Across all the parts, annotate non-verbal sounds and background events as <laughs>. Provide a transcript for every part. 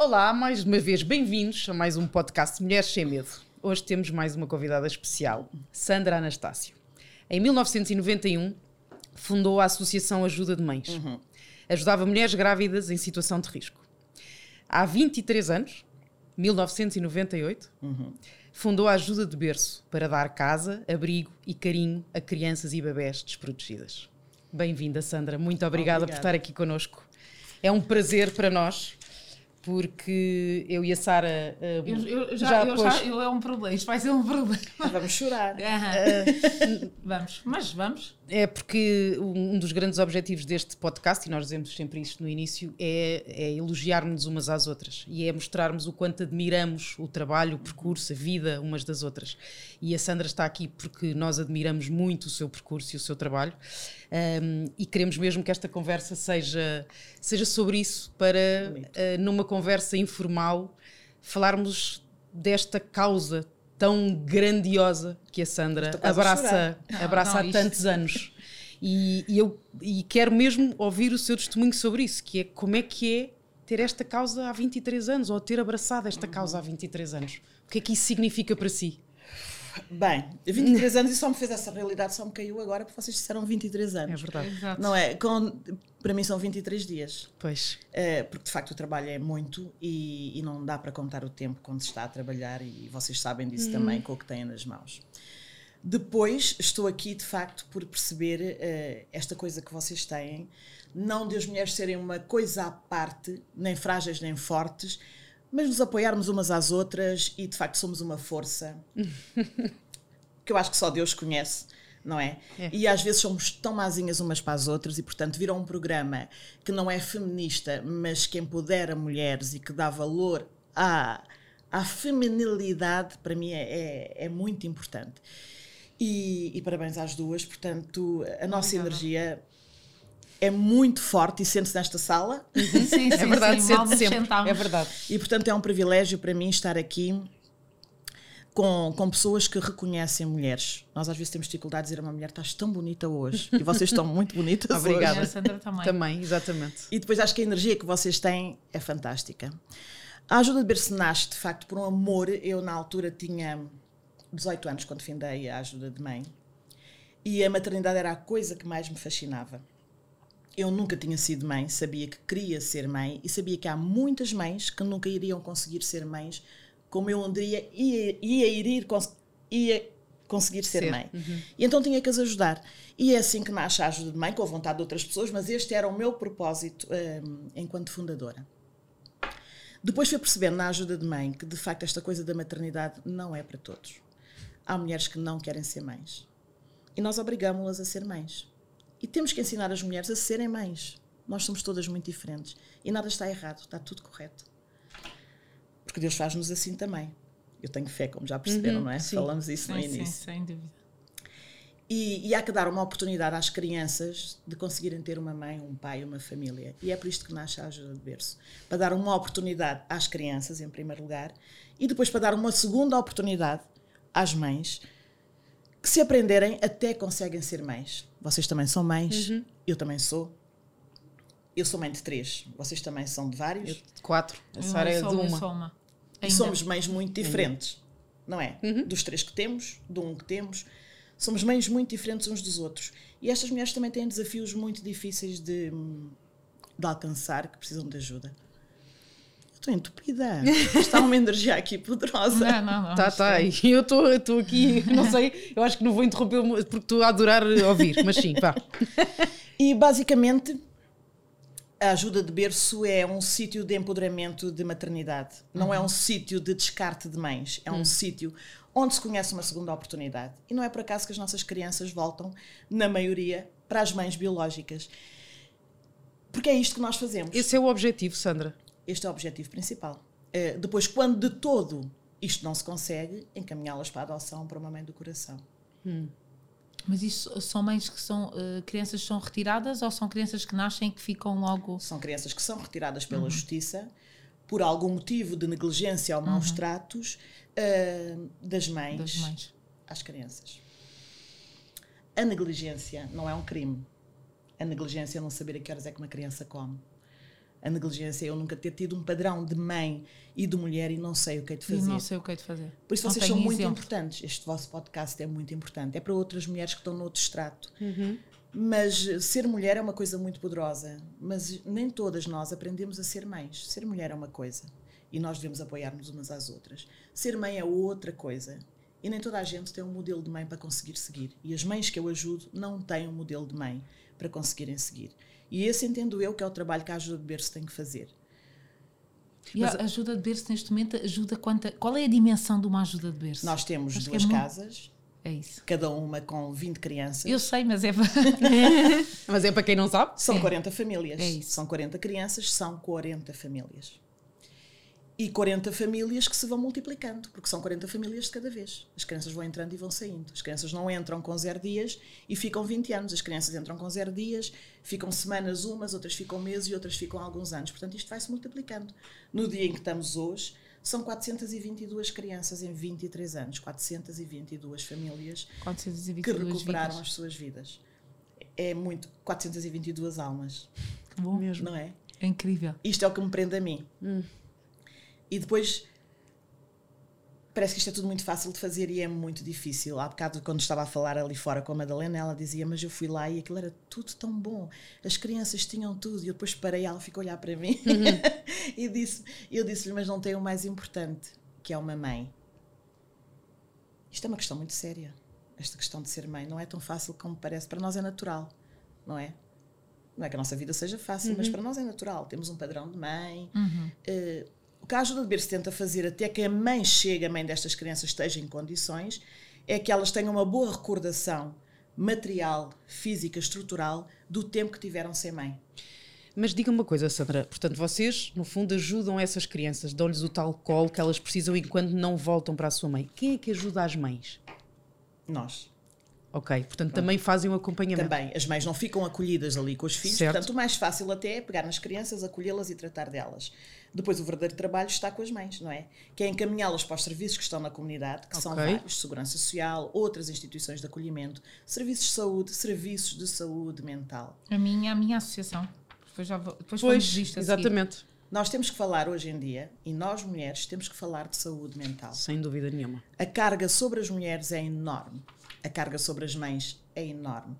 Olá, mais uma vez bem-vindos a mais um podcast Mulheres Sem Medo. Hoje temos mais uma convidada especial, Sandra Anastácio. Em 1991, fundou a Associação Ajuda de Mães. Uhum. Ajudava mulheres grávidas em situação de risco. Há 23 anos, 1998, fundou a Ajuda de Berço para dar casa, abrigo e carinho a crianças e bebés desprotegidas. Bem-vinda, Sandra. Muito obrigada, por Obrigada. estar aqui connosco. É um prazer para nós, porque eu e a Sara eh, Eu, eu já, eu já- eu é um problema, isto vai ser um problema. Vamos chorar. <laughs> Aham. vamos, mas vamos. É porque um dos grandes objetivos deste podcast, e nós dizemos sempre isto no início, é, é elogiarmos umas às outras e é mostrarmos o quanto admiramos o trabalho, o percurso, a vida umas das outras. E a Sandra está aqui porque nós admiramos muito o seu percurso e o seu trabalho um, e queremos mesmo que esta conversa seja, seja sobre isso, para uh, numa conversa informal falarmos desta causa tão grandiosa que a Sandra abraça. Não, abraça não, há isto- tantos anos. E, e eu e quero mesmo ouvir o seu testemunho sobre isso, que é como é que é ter esta causa há 23 anos, ou ter abraçado esta causa há 23 anos. O que é que isso significa para si? Bem, 23 anos e só me fez essa realidade, só me caiu agora porque vocês disseram 23 É anos. verdade. Exato. Não é? Com, para mim são 23 dias. Pois. Eh, porque de facto o trabalho é muito e, e não dá para contar o tempo quando se está a trabalhar e vocês sabem disso também com o que têm nas mãos. Depois estou aqui de facto por perceber eh, esta coisa que vocês têm, não de as mulheres serem uma coisa à parte, nem frágeis nem fortes, mas nos apoiarmos umas às outras e de facto somos uma força <laughs> que eu acho que só Deus conhece, não é? É. E às vezes somos tão mazinhas umas para as outras e, portanto, viram um programa que não é feminista, mas que empodera mulheres e que dá valor à, à feminilidade, para mim é, é, é muito importante. E, e parabéns às duas, portanto, a nossa Obrigada. energia é muito forte e sente-se nesta sala. Sim, <laughs> sim, É verdade, sim, mal sente sempre. É verdade. E portanto é um privilégio para mim estar aqui com, com pessoas que reconhecem mulheres. Nós às vezes temos dificuldade de dizer a uma mulher: estás tão bonita hoje. E vocês estão muito bonitas Obrigada. Hoje. a Sandra também. Também, exatamente. E depois acho que a energia que vocês têm é fantástica. A ajuda de Berço nasce de facto por um amor. Eu na altura tinha 18 anos quando findei a ajuda de mãe. E a maternidade era a coisa que mais me fascinava. Eu nunca tinha sido mãe, sabia que queria ser mãe e sabia que há muitas mães que nunca iriam conseguir ser mães como eu um dia ia, ia, ir, ia conseguir ser, Ser, mãe. E então tinha que as ajudar. E é assim que nasce a ajuda de mãe, com a vontade de outras pessoas, mas este era o meu propósito hum, enquanto fundadora. Depois fui percebendo na ajuda de mãe que de facto esta coisa da maternidade não é para todos. Há mulheres que não querem ser mães. E nós obrigamos-las a ser mães. E temos que ensinar as mulheres a serem mães. Nós somos todas muito diferentes. E nada está errado, está tudo correto. Porque Deus faz-nos assim também. Eu tenho fé, como já perceberam, não é? sim. Falamos isso no Sim, sim, início. sem dúvida. E, e há que dar uma oportunidade às crianças de conseguirem ter uma mãe, um pai, uma família. E é por isto que nasce a ajuda de berço. Para dar uma oportunidade às crianças, em primeiro lugar, e depois para dar uma segunda oportunidade às mães que, se aprenderem, até conseguem ser mães. Vocês também são mães, eu também sou. Eu sou mãe de três, vocês também são de vários. Quatro. A Eu Sara é de eu uma. uma. E Ainda. somos mães muito diferentes, não é? Uhum. Dos três que temos, do um que temos. Somos mães muito diferentes uns dos outros. E estas mulheres também têm desafios muito difíceis de, de alcançar, que precisam de ajuda. Estou entupida. Está uma energia aqui poderosa. Não, não, não. Tá, tá. é- E eu estou aqui, não sei, eu acho que não vou interromper porque estou a adorar ouvir, mas sim, vá. E basicamente a ajuda de berço é um sítio de empoderamento de maternidade. Não é um sítio de descarte de mães. É um sítio onde se conhece uma segunda oportunidade. E não é por acaso que as nossas crianças voltam, na maioria, para as mães biológicas. Porque é isto que nós fazemos. Esse é o objetivo, Sandra. Este é o objetivo principal. Eh, depois, quando de todo isto não se consegue, encaminhá-las para a adoção para uma mãe do coração. Mas isso são mães que são eh, crianças que são retiradas ou são crianças que nascem e que ficam logo. São crianças que são retiradas pela justiça por algum motivo de negligência ou maus tratos eh, das, mães das mães? às crianças. A negligência não é um crime. A negligência é não saber a que horas é que uma criança come. A negligência é eu nunca ter tido um padrão de mãe e de mulher e não sei o que é de E fazer. não sei o que é de fazer. Por isso Não vocês são tenho muito exemplo. importantes. Este vosso podcast é muito importante. É para outras mulheres que estão no outro extrato. Uhum. Mas ser mulher é uma coisa muito poderosa. Mas nem todas nós aprendemos a ser mães. Ser mulher é uma coisa. E nós devemos apoiar-nos umas às outras. Ser mãe é outra coisa. E nem toda a gente tem um modelo de mãe para conseguir seguir. E as mães que eu ajudo não têm um modelo de mãe para conseguirem seguir. E esse entendo eu que é o trabalho que a ajuda de berço tem que fazer. E a ajuda de berço neste momento ajuda quanta. Qual é a dimensão de uma ajuda de berço? Nós temos Acho é duas muito- casas, É isso. cada uma com 20 crianças. Eu sei, mas é. <laughs> Mas é para quem não sabe. São É. 40 famílias. É isso. São 40 crianças, são 40 famílias. E 40 famílias que se vão multiplicando, porque são 40 famílias de cada vez. As crianças vão entrando e vão saindo. As crianças não entram com zero dias e ficam 20 anos. As crianças entram com zero dias, ficam semanas umas, outras ficam meses e outras ficam alguns anos. Portanto, isto vai-se multiplicando. No dia em que estamos hoje, são 422 crianças em 23 anos. 422 famílias 422 que recuperaram vidas. as suas vidas. É muito. 422 almas, Que bom. não é? É incrível. Isto é o que me prende a mim. E depois parece que isto é tudo muito fácil de fazer e é muito difícil. Há bocado, quando estava a falar ali fora com a Madalena, ela dizia: Mas eu fui lá e aquilo era tudo tão bom. As crianças tinham tudo. E eu depois parei, ela ficou a olhar para mim <laughs> e disse: Eu disse-lhe, mas não tem o mais importante, que é uma mãe. Isto é uma questão muito séria. Esta questão de ser mãe não é tão fácil como parece. Para nós é natural, não é? Não é que a nossa vida seja fácil, mas para nós é natural. Temos um padrão de mãe. Eh, o que a ajuda de berço tenta fazer até que a mãe chegue, a mãe destas crianças esteja em condições, é que elas tenham uma boa recordação material, física, estrutural do tempo que tiveram sem mãe. Mas diga uma coisa, Sandra. Portanto, vocês, no fundo, ajudam essas crianças, dão-lhes o tal colo que elas precisam enquanto não voltam para a sua mãe. Quem é que ajuda as mães? Nós. Ok, portanto, também fazem o acompanhamento. Também, as mães não ficam acolhidas ali com os filhos, Certo. portanto, o mais fácil até é pegar nas crianças, acolhê-las e tratar delas. Depois, o verdadeiro trabalho está com as mães, não é? Que é encaminhá-las para os serviços que estão na comunidade, que são Ok. vários: segurança social, outras instituições de acolhimento, serviços de saúde, serviços de saúde mental. A minha, a minha associação. Depois, já vou, depois Pois, disto a seguir. exatamente. Nós temos que falar hoje em dia, e nós mulheres temos que falar de saúde mental. Sem dúvida nenhuma. A carga sobre as mulheres é enorme. A carga sobre as mães é enorme.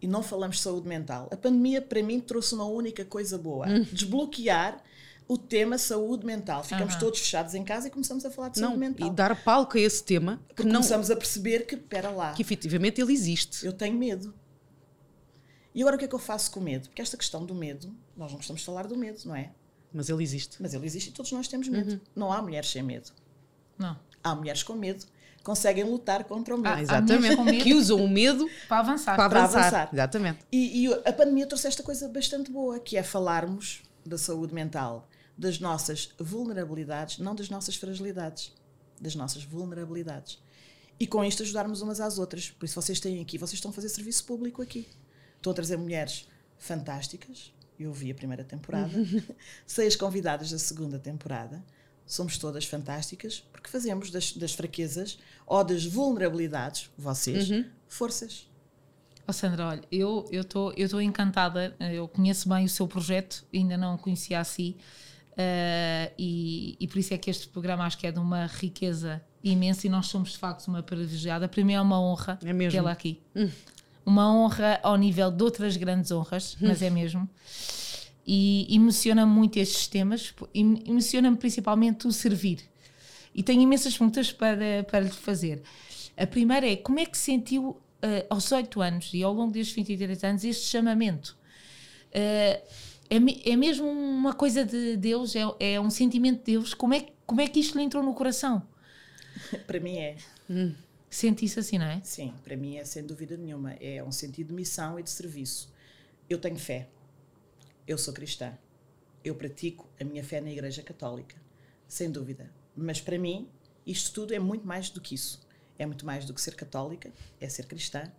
E não falamos de saúde mental. A pandemia, para mim, trouxe uma única coisa boa: Hum. desbloquear o tema saúde mental. Ficamos Aham. todos fechados em casa e começamos a falar de Não, saúde mental. e dar palco a esse tema Porque não, começamos a perceber que, espera lá, que efetivamente ele existe. eu tenho medo. E agora o que é que eu faço com o medo? Porque esta questão do medo, nós não gostamos de falar do medo, não é? Mas ele existe. Mas ele existe e todos nós temos medo. Uhum. Não há mulheres sem medo. Não. Há mulheres com medo, conseguem lutar contra o medo. Ah, há exatamente. com medo. Que usam o medo <laughs> Para avançar. para Para avançar. avançar. Exatamente. E, e a pandemia trouxe esta coisa bastante boa, que é falarmos da saúde mental, das nossas vulnerabilidades, não das nossas fragilidades, das nossas vulnerabilidades. E com isto ajudarmos umas às outras. Por isso vocês têm aqui, vocês estão a fazer serviço público aqui. Estão a trazer mulheres fantásticas. Eu vi a primeira temporada, <laughs> sei as convidadas da segunda temporada. Somos todas fantásticas porque fazemos das, das fraquezas ou das vulnerabilidades, vocês, forças. Ó Sandra, olha, eu estou eu tô encantada, eu conheço bem o seu projeto, ainda não o conhecia assim, eh, e, e por isso é que este programa acho que é de uma riqueza imensa e nós somos de facto uma privilegiada. Para mim é uma honra É mesmo. tê-la aqui. Uma honra ao nível de outras grandes honras, mas é mesmo. E emociona-me muito estes temas, emociona-me principalmente o servir. E tenho imensas perguntas para, para lhe fazer. A primeira é: como é que sentiu eh, aos 18 anos e ao longo destes 23 anos este chamamento? Eh, é, me- é mesmo uma coisa de Deus? É, é um sentimento de Deus? Como é, como é que isto lhe entrou no coração? <laughs> Para mim é. Sente isso assim, não é? Sim, para mim é sem dúvida nenhuma. É um sentido de missão e de serviço. Eu tenho fé. Eu sou cristã. Eu pratico a minha fé na Igreja Católica. Sem dúvida. Mas para mim, isto tudo é muito mais do que isso. É muito mais do que ser católica, é ser cristã,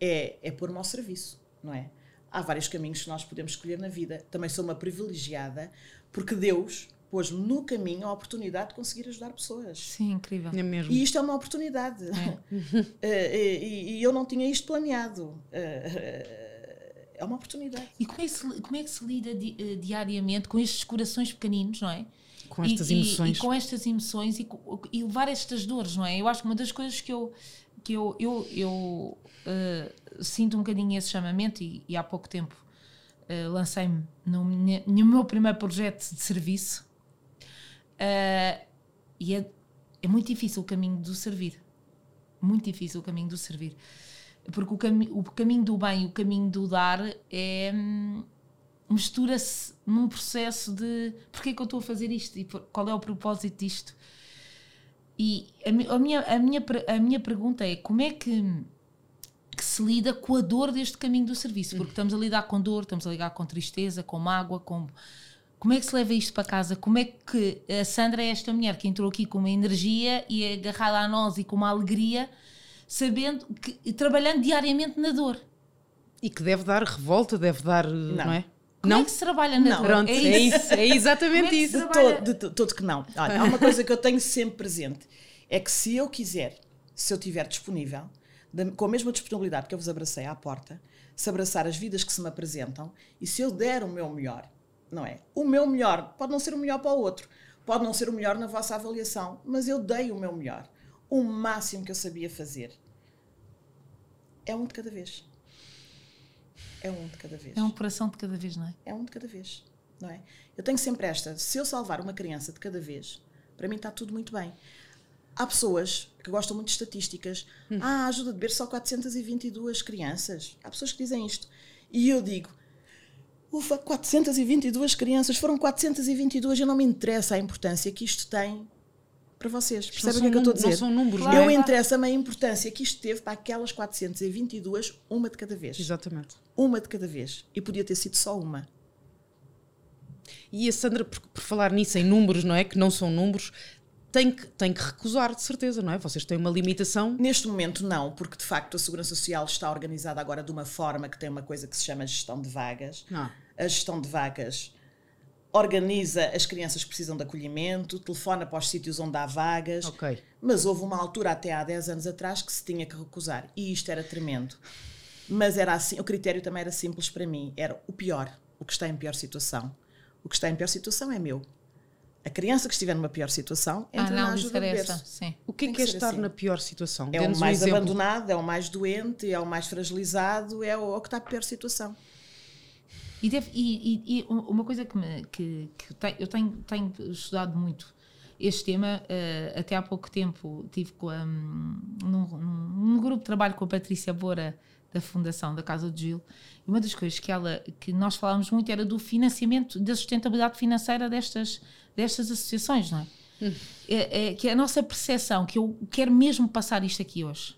é, é pôr-me ao serviço, não é? Há vários caminhos que nós podemos escolher na vida. Também sou uma privilegiada porque Deus pôs-me no caminho a oportunidade de conseguir ajudar pessoas. Sim, incrível. É mesmo. E isto é uma oportunidade. <laughs> Eh, e, e eu não tinha isto planeado. Eh, é uma oportunidade. E como é que se, como é que se lida di, uh, diariamente com estes corações pequeninos, não é? Com estas e, emoções. E, e, com estas emoções e, e, levar estas dores, não é? Eu acho que uma das coisas que eu, que eu, eu, eu uh, sinto um bocadinho esse chamamento e, e há pouco tempo uh, lancei-me no, no, meu primeiro projeto de serviço e é, é muito difícil o caminho do servir. Muito difícil o caminho do servir. Porque o, cami o caminho do bem e o caminho do dar é. Hum, mistura-se num processo de porquê é que eu estou a fazer isto e qual é o propósito disto. E a, a, minha, a, minha, a minha pergunta é como é que, que se lida com a dor deste caminho do serviço? Porque estamos a lidar com dor, estamos a lidar com tristeza, com mágoa, com como é que se leva isto para casa? Como é que a Sandra é esta mulher que entrou aqui com uma energia e é agarrada a nós e com uma alegria, sabendo que trabalhando diariamente na dor? E que deve dar revolta, deve dar, não, não é? Como não? é que se trabalha na não. dor? Pronto, é, é isso, é exatamente é isso. De todo, de todo que não. Olha, há uma coisa que eu tenho sempre presente: é que se eu quiser, se eu estiver disponível, com a mesma disponibilidade que eu vos abracei à porta, se abraçar as vidas que se me apresentam e se eu der o meu melhor não é? O meu melhor pode não ser o melhor para o outro, pode não ser o melhor na vossa avaliação, mas eu dei o meu melhor, o máximo que eu sabia fazer. É um de cada vez. É um de cada vez. É um coração de cada vez, não é? É um de cada vez, não é? Eu tenho sempre esta: se eu salvar uma criança de cada vez, para mim está tudo muito bem. Há pessoas que gostam muito de estatísticas. Hum. Ah, ajuda de ver só 422 crianças. Há pessoas que dizem isto. E eu digo: Ufa, 422 crianças, foram 422 e não me interessa a importância que isto tem para vocês. Percebem o que é que eu estou a dizer? Não são números, claro. Eu interessa-me a importância que isto teve para aquelas 422, uma de cada vez. Exatamente. Uma de cada vez. E podia ter sido só uma. E a Sandra, por, por falar nisso em números, não é? Que não são números, tem que, tem que recusar, de certeza, não é? Vocês têm uma limitação? Neste momento, não, porque de facto a Segurança Social está organizada agora de uma forma que tem uma coisa que se chama gestão de vagas. Ah. A gestão de vagas organiza as crianças que precisam de acolhimento, telefona para os sítios onde há vagas. Okay. Mas houve uma altura, até há 10 anos atrás, que se tinha que recusar. E isto era tremendo. Mas era assim, o critério também era simples para mim. Era o pior, o que está em pior situação. O que está em pior situação é meu. A criança que estiver numa pior situação entra ah, não, na ajuda de berço. Sim. O que é que é estar assim. na pior situação? É o mais um abandonado, é o mais doente, é o mais fragilizado, é o, que está na pior situação. E, deve, e, e, e, uma coisa que, me, que, que eu tenho, tenho, estudado muito este tema, uh, até há pouco tempo tive com a, um, num, num, grupo de trabalho com a Patrícia Bora da Fundação da Casa do Gil, e uma das coisas que, ela, que nós falávamos muito era do financiamento, da sustentabilidade financeira destas, destas associações, não é? Hum. é, é que é a nossa percepção, que eu quero mesmo passar isto aqui hoje,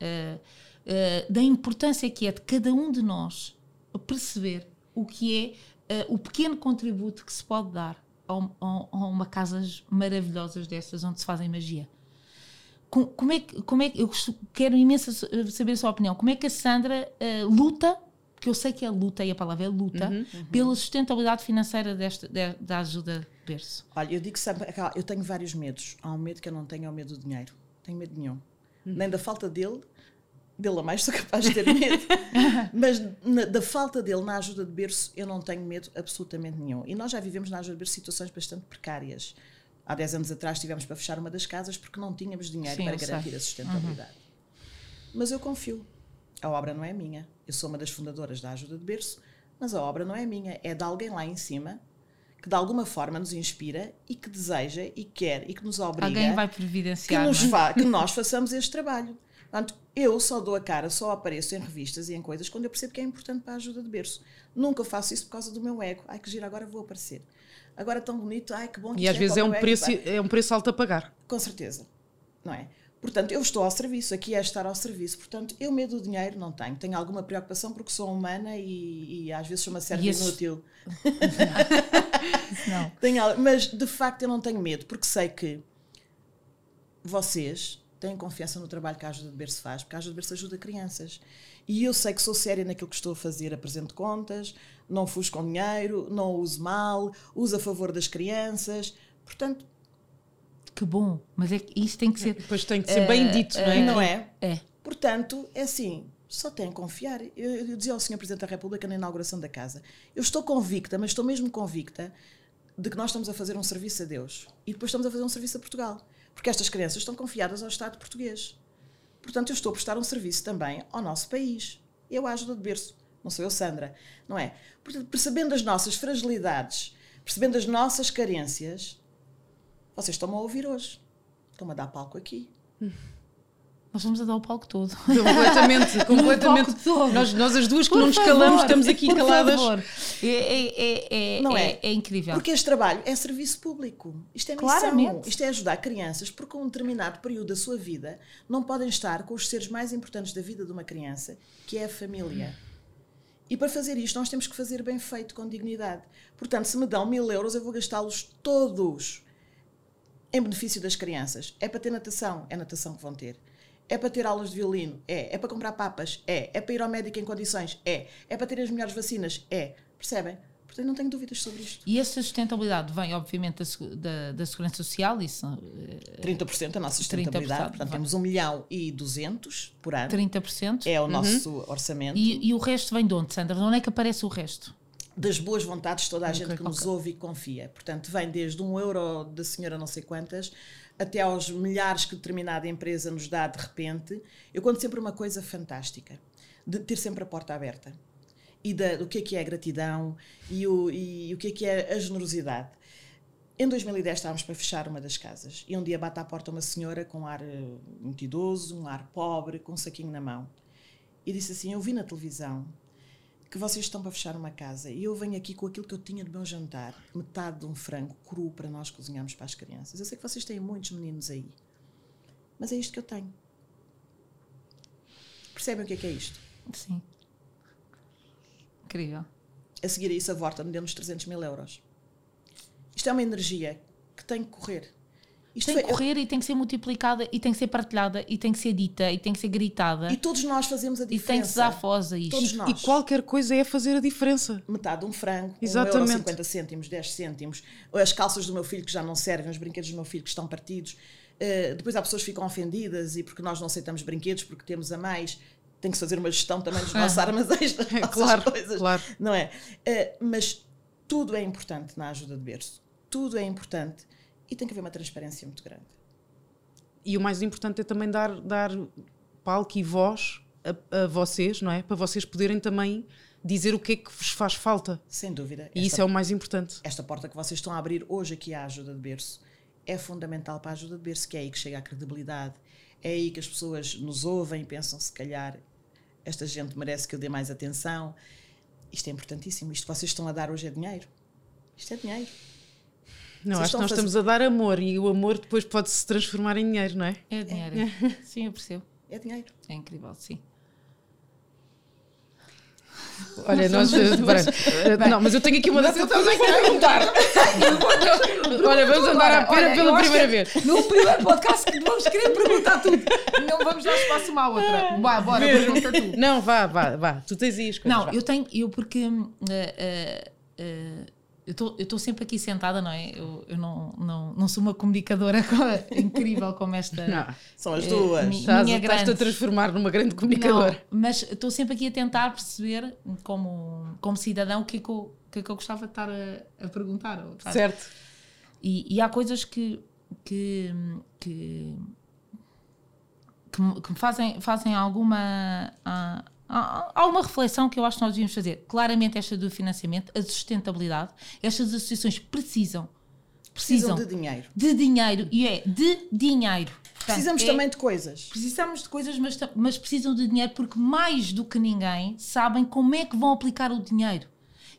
uh, uh, da importância que é de cada um de nós perceber o que é uh, o pequeno contributo que se pode dar a, a, a uma casas maravilhosas dessas onde se fazem magia como é que, como é que eu quero imenso saber a sua opinião. Como é que a Sandra uh, luta, que eu sei que é luta e a palavra é luta, uhum, uhum. pela sustentabilidade financeira desta, de, da ajuda berço? Olha, eu digo sempre, eu tenho vários medos. Há um medo que eu não tenho, é o medo do dinheiro. Tenho medo nenhum. Uhum. Nem da falta dele, dele a mais sou capaz de ter medo, <laughs> mas na, da falta dele na ajuda de berço eu não tenho medo absolutamente nenhum. E nós já vivemos na ajuda de berço situações bastante precárias Há 10 anos atrás tivemos para fechar uma das casas porque não tínhamos dinheiro Sim, para garantir sei. a sustentabilidade. Uhum. Mas eu confio. A obra não é minha. Eu sou uma das fundadoras da Ajuda de Berço, mas a obra não é minha. É de alguém lá em cima que de alguma forma nos inspira e que deseja e quer e que nos obriga alguém vai providenciar que, nos é? que nós façamos este trabalho. Portanto, eu só dou a cara, só apareço em revistas e em coisas quando eu percebo que é importante para a ajuda de berço. Nunca faço isso por causa do meu ego. Ai, que giro, agora vou aparecer agora tão bonito, ai que bom que E às é vezes é um, preço, é um preço alto a pagar. Com certeza, não é? Portanto, eu estou ao serviço, aqui é estar ao serviço. Portanto, eu medo do dinheiro não tenho. Tenho alguma preocupação porque sou humana e, e às vezes sou uma serva esse... inútil. <laughs> não. tenho, mas, de facto, eu não tenho medo porque sei que vocês têm confiança no trabalho que a Ajuda de Berço faz, porque a Ajuda de Berço ajuda crianças. E eu sei que sou séria naquilo que estou a fazer, apresento contas, não fujo com dinheiro, não uso mal, uso a favor das crianças. Portanto. Que bom, mas é que isto tem que ser. Depois tem que ser uh, bem dito, não é? Não é? É. Portanto, é assim: só têm que confiar. Eu, eu dizia ao Sr. Presidente da República na inauguração da casa: eu estou convicta, mas estou mesmo convicta de que nós estamos a fazer um serviço a Deus e depois estamos a fazer um serviço a Portugal. Porque estas crianças estão confiadas ao Estado português. Portanto, eu estou a prestar um serviço também ao nosso país. Eu ajudo de berço. Não sou eu, Sandra. Não é? Portanto, percebendo as nossas fragilidades, percebendo as nossas carências, vocês estão-me a ouvir hoje. Estão-me a dar palco aqui. Nós vamos a dar o palco todo. <laughs> Completamente, completamente. palco todo. Nós, nós as duas que Por não nos favor, calamos, estamos aqui por caladas. favor. É, é, é, é, Não é, é? é incrível. Porque este trabalho é serviço público. Isto é missão. Claramente. Isto é ajudar crianças, porque um determinado período da sua vida não podem estar com os seres mais importantes da vida de uma criança, que é a família. E para fazer isto, nós temos que fazer bem feito, com dignidade. Portanto, se me dão mil euros, eu vou gastá-los todos em benefício das crianças. É para ter natação? É natação que vão ter. É para ter aulas de violino? É. É para comprar papas? É. É para ir ao médico em condições? É. É para ter as melhores vacinas? É. Percebem? Portanto, não tenho dúvidas sobre isto. E essa sustentabilidade vem, obviamente, da, da, da Segurança Social, isso, eh, 30% da nossa sustentabilidade. 30%, Portanto, vá. temos 1 milhão e 200 por ano. 30%. É o nosso orçamento. E, e o resto vem de onde, Sandra? De onde é que aparece o resto? Das boas vontades de toda a gente que nos ouve e confia. Portanto, vem desde um euro da senhora não sei quantas até aos milhares que determinada empresa nos dá de repente. Eu conto sempre uma coisa fantástica, de ter sempre a porta aberta. E da, do que é que é a gratidão e o, e o que é que é a generosidade. Em 2010 estávamos para fechar uma das casas e um dia bate à porta uma senhora com um ar eh, muito idoso, um ar pobre, com um saquinho na mão. E disse assim: Eu vi na televisão que vocês estão para fechar uma casa e eu venho aqui com aquilo que eu tinha do meu jantar, metade de um frango cru para nós cozinharmos para as crianças. Eu sei que vocês têm muitos meninos aí, mas é isto que eu tenho. Percebem o que é que é isto? Sim. Incrível. A seguir a isso, a Vorta me deu-nos 300 mil euros. Isto é uma energia que tem que correr. Isto Tem que foi- correr e tem que ser multiplicada e tem que ser partilhada e tem que ser dita e tem que ser gritada E todos nós fazemos a e tem diferença. que se dar voz a isto. Todos nós. E qualquer coisa é fazer a diferença. metade de um frango, Exatamente. 1 euro 50 cêntimos, 10 cêntimos, as calças do meu filho que já não servem, os brinquedos do meu filho que estão partidos. Uh, depois há pessoas que ficam ofendidas e porque nós não aceitamos brinquedos, porque temos a mais, tem que se fazer uma gestão também dos nossos armazéns, das <laughs> nossas Claro, coisas. claro. Não é? Uh, mas tudo é importante na ajuda de berço. Tudo é importante e tem que haver uma transparência muito grande. E o mais importante é também dar, dar palco e voz a, a vocês, não é? Para vocês poderem também dizer o que é que vos faz falta. Sem dúvida. E isso é o mais importante. esta porta que vocês estão a abrir hoje aqui à ajuda de berço é fundamental para a ajuda de berço, que é aí que chega a credibilidade, é aí que as pessoas nos ouvem e pensam se calhar esta gente merece que eu dê mais atenção. Isto é importantíssimo. Isto que vocês estão a dar hoje é dinheiro. Isto é dinheiro. Não, acho que nós estamos a dar amor e o amor depois pode se transformar em dinheiro, não é? É dinheiro. <laughs> Sim, eu percebo. É dinheiro. É incrível, sim. Olha, nós. <laughs> eh, pera, não, mas eu tenho aqui uma data para perguntar. <laughs> Olha, vamos andar à pera Olha, pela primeira vez. No primeiro podcast que vamos querer perguntar tudo. Não vamos dar espaço uma à outra. Vá, bora, pergunta tu. Não, vá, vá, vá. Tu tens aí as coisas. Não, vá. eu tenho, eu porque eh, eh, eh, eu estou sempre aqui sentada, não é? Eu, eu não, não, não sou uma comunicadora <laughs> co- incrível como esta. Não. São as Eh, duas. mi- Estás, minha estás-te a transformar numa grande Não, comunicadora. mas estou sempre aqui a tentar perceber, como, como cidadão, o que, é que, eu, que é que eu gostava de estar a, a perguntar. ou Certo. E, e há coisas que, que, que, que, me- que me fazem, fazem alguma. Há- alguma reflexão que eu acho que nós devíamos fazer. Claramente, esta do financiamento, a sustentabilidade, estas associações precisam. Precisam Precisam, de dinheiro. de dinheiro e é de dinheiro. Portanto, Precisamos é- também de coisas. Precisamos de coisas, mas, mas precisam de dinheiro porque mais do que ninguém sabem como é que vão aplicar o dinheiro.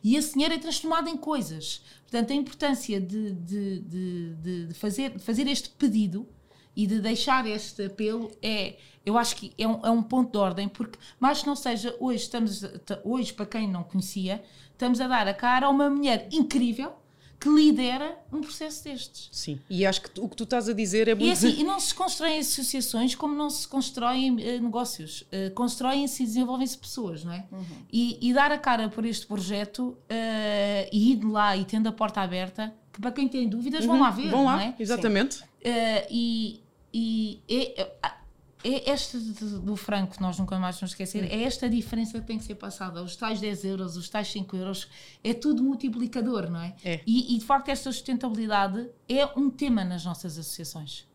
E esse dinheiro é transformado em coisas. Portanto, a importância de, de, de, de- fazer, de fazer este pedido e de deixar este apelo é, eu acho que é um, é um ponto de ordem, porque mais que não seja, hoje estamos, hoje para quem não conhecia, estamos a dar a cara a uma mulher incrível que lidera um processo destes. Sim. E acho que tu- o que tu estás a dizer é E, muito. assim, e não se constroem associações como não se constroem eh, negócios. Eh, Constroem-se e desenvolvem-se pessoas, não é? E, e dar a cara por este projeto eh, e ir de lá e tendo a porta aberta, que para quem tem dúvidas vão lá ver, Vão lá, não é? exatamente. Eh, e e é, é esta de- do franco, nós nunca mais vamos esquecer, é esta diferença que tem que ser passada. Os tais 10 euros, os tais 5 euros, é tudo multiplicador, não é? É. E, e, de facto esta sustentabilidade é um tema nas nossas associações.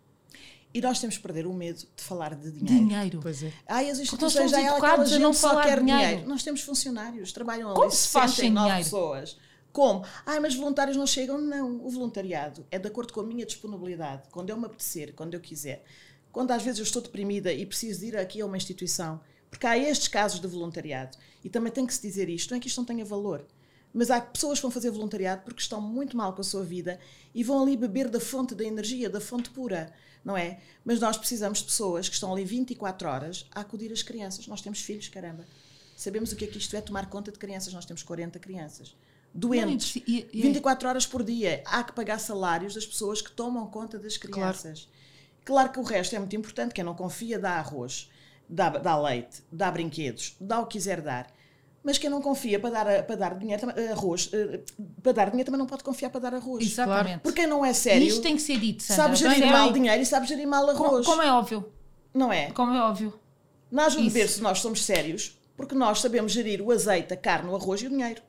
E nós temos que perder o medo de falar de dinheiro. Dinheiro. Pois é. Ai, as instituições é aquela gente não só quer dinheiro. dinheiro. Nós temos funcionários, trabalham ali Como se faz sem 69 dinheiro? pessoas. Como? Ai, mas voluntários não chegam? Não. O voluntariado é de acordo com a minha disponibilidade, quando eu me apetecer, quando eu quiser. Quando às vezes eu estou deprimida e preciso de ir aqui a uma instituição, porque há estes casos de voluntariado, e também tem que se dizer isto, não é que isto não tenha valor, mas há pessoas que vão fazer voluntariado porque estão muito mal com a sua vida e vão ali beber da fonte da energia, da fonte pura, não é? Mas nós precisamos de pessoas que estão ali 24 horas a acudir as crianças. Nós temos filhos, caramba. Sabemos o que é que isto é tomar conta de crianças. Nós temos 40 crianças. Doentes. Não, e- e- 24 horas por dia. Há que pagar salários das pessoas que tomam conta das crianças. Claro, que o resto é muito importante. Quem não confia dá arroz, dá, dá leite, dá brinquedos, dá o que quiser dar. Mas quem não confia para dar, para dar dinheiro, também- arroz, eh, para dar dinheiro também não pode confiar para dar arroz. Exatamente. Porque quem não é E sério isto tem que ser dito, Sandra. sabe gerir Bem, mal bem. dinheiro e sabe gerir mal arroz. Como é óbvio. Não é? Como é óbvio. Na ajuda de berço nós somos sérios porque nós sabemos gerir o azeite, a carne, o arroz e o dinheiro.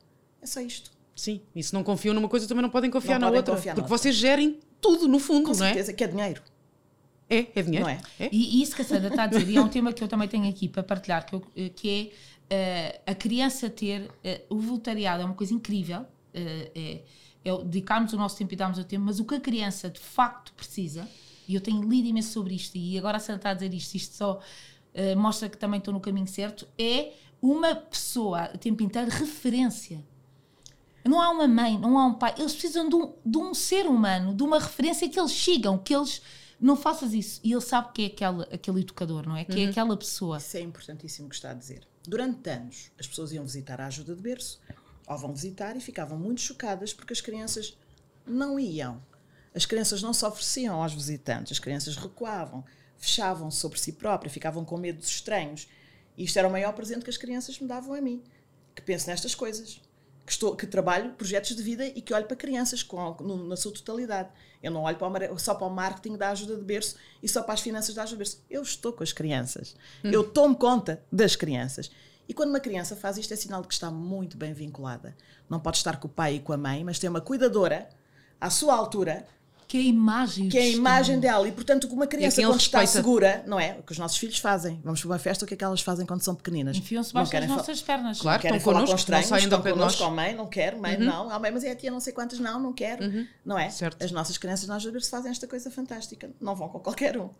É só isto. Sim, e se não confiam numa coisa também não podem confiar Não na podem outra. confiar na porque outra. vocês gerem tudo, no fundo, Com não é? certeza que é dinheiro. É, é dinheiro. Não é? E e isso que a Sandra está a dizer, e é um tema que eu também tenho aqui para partilhar, que, eu- eh, que é eh, a criança ter. eh, o voluntariado é uma coisa incrível, eh, é, é o- dedicarmos o nosso tempo e darmos o tempo, mas o que a criança de facto precisa, e eu tenho lido imenso sobre isto, e agora a Sandra está a dizer isto, isto só mostra que também estou no caminho certo, é uma pessoa o tempo inteiro referência. Não há uma mãe, não há um pai. Eles precisam de um, de um ser humano, de uma referência que eles sigam, que eles não faças isso. E ele sabe que é aquele, aquele educador, não é? Que é aquela pessoa. Isso é importantíssimo que está a dizer. Durante anos, as pessoas iam visitar a ajuda de berço, ou vão visitar e ficavam muito chocadas porque as crianças não iam. As crianças não se ofereciam aos visitantes, as crianças recuavam, fechavam sobre si próprias, ficavam com medo dos estranhos. E isto era o maior presente que as crianças me davam a mim, que penso nestas coisas. Que, estou, que trabalho projetos de vida e que olho para crianças com, no- na sua totalidade. Eu não olho para o só para o marketing da ajuda de berço e só para as finanças da ajuda de berço. Eu estou com as crianças. Eu tomo conta das crianças. E quando uma criança faz isto, é sinal de que está muito bem vinculada. Não pode estar com o pai e com a mãe, mas tem uma cuidadora à sua altura Que é a imagem. e que é a imagem dela. E, portanto, uma criança, ele quando está respeita. segura, não é? O que os nossos filhos fazem. Vamos para uma festa, o que é que elas fazem quando são pequeninas? Enfiam-se baixo das nossas pernas. Claro. não querem estão falar connosco, com estranhos, não estão connosco, nós. oh, mãe, não quero, mãe, não, oh, mãe, mas é a tia não sei quantas, não, não quero, não é? Certo. As nossas crianças nós às vezes fazem esta coisa fantástica, não vão com qualquer um.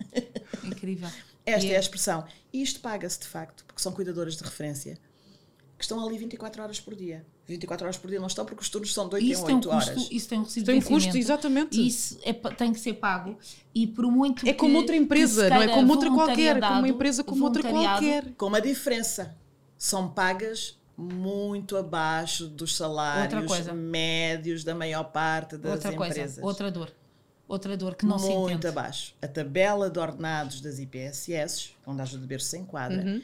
Incrível. <laughs> Esta E é a expressão. E isto paga-se de facto, porque são cuidadoras de referência, que estão ali 24 horas por dia. 24 horas por dia não estão porque os turnos são de 8 Isso em tem, um 8 custo, horas. isso tem um recibo Tem de custo, exatamente. Isso é tem que ser pago. E por muito É como que- outra empresa, se não é como outra qualquer, como uma empresa como outra qualquer. Com uma diferença. São pagas muito abaixo dos salários médios da maior parte das Outra coisa, empresas. outra dor. Outra dor que não se muito entende. abaixo. A tabela de ordenados das IPSS, onde a ajuda de berço se enquadra, Uhum.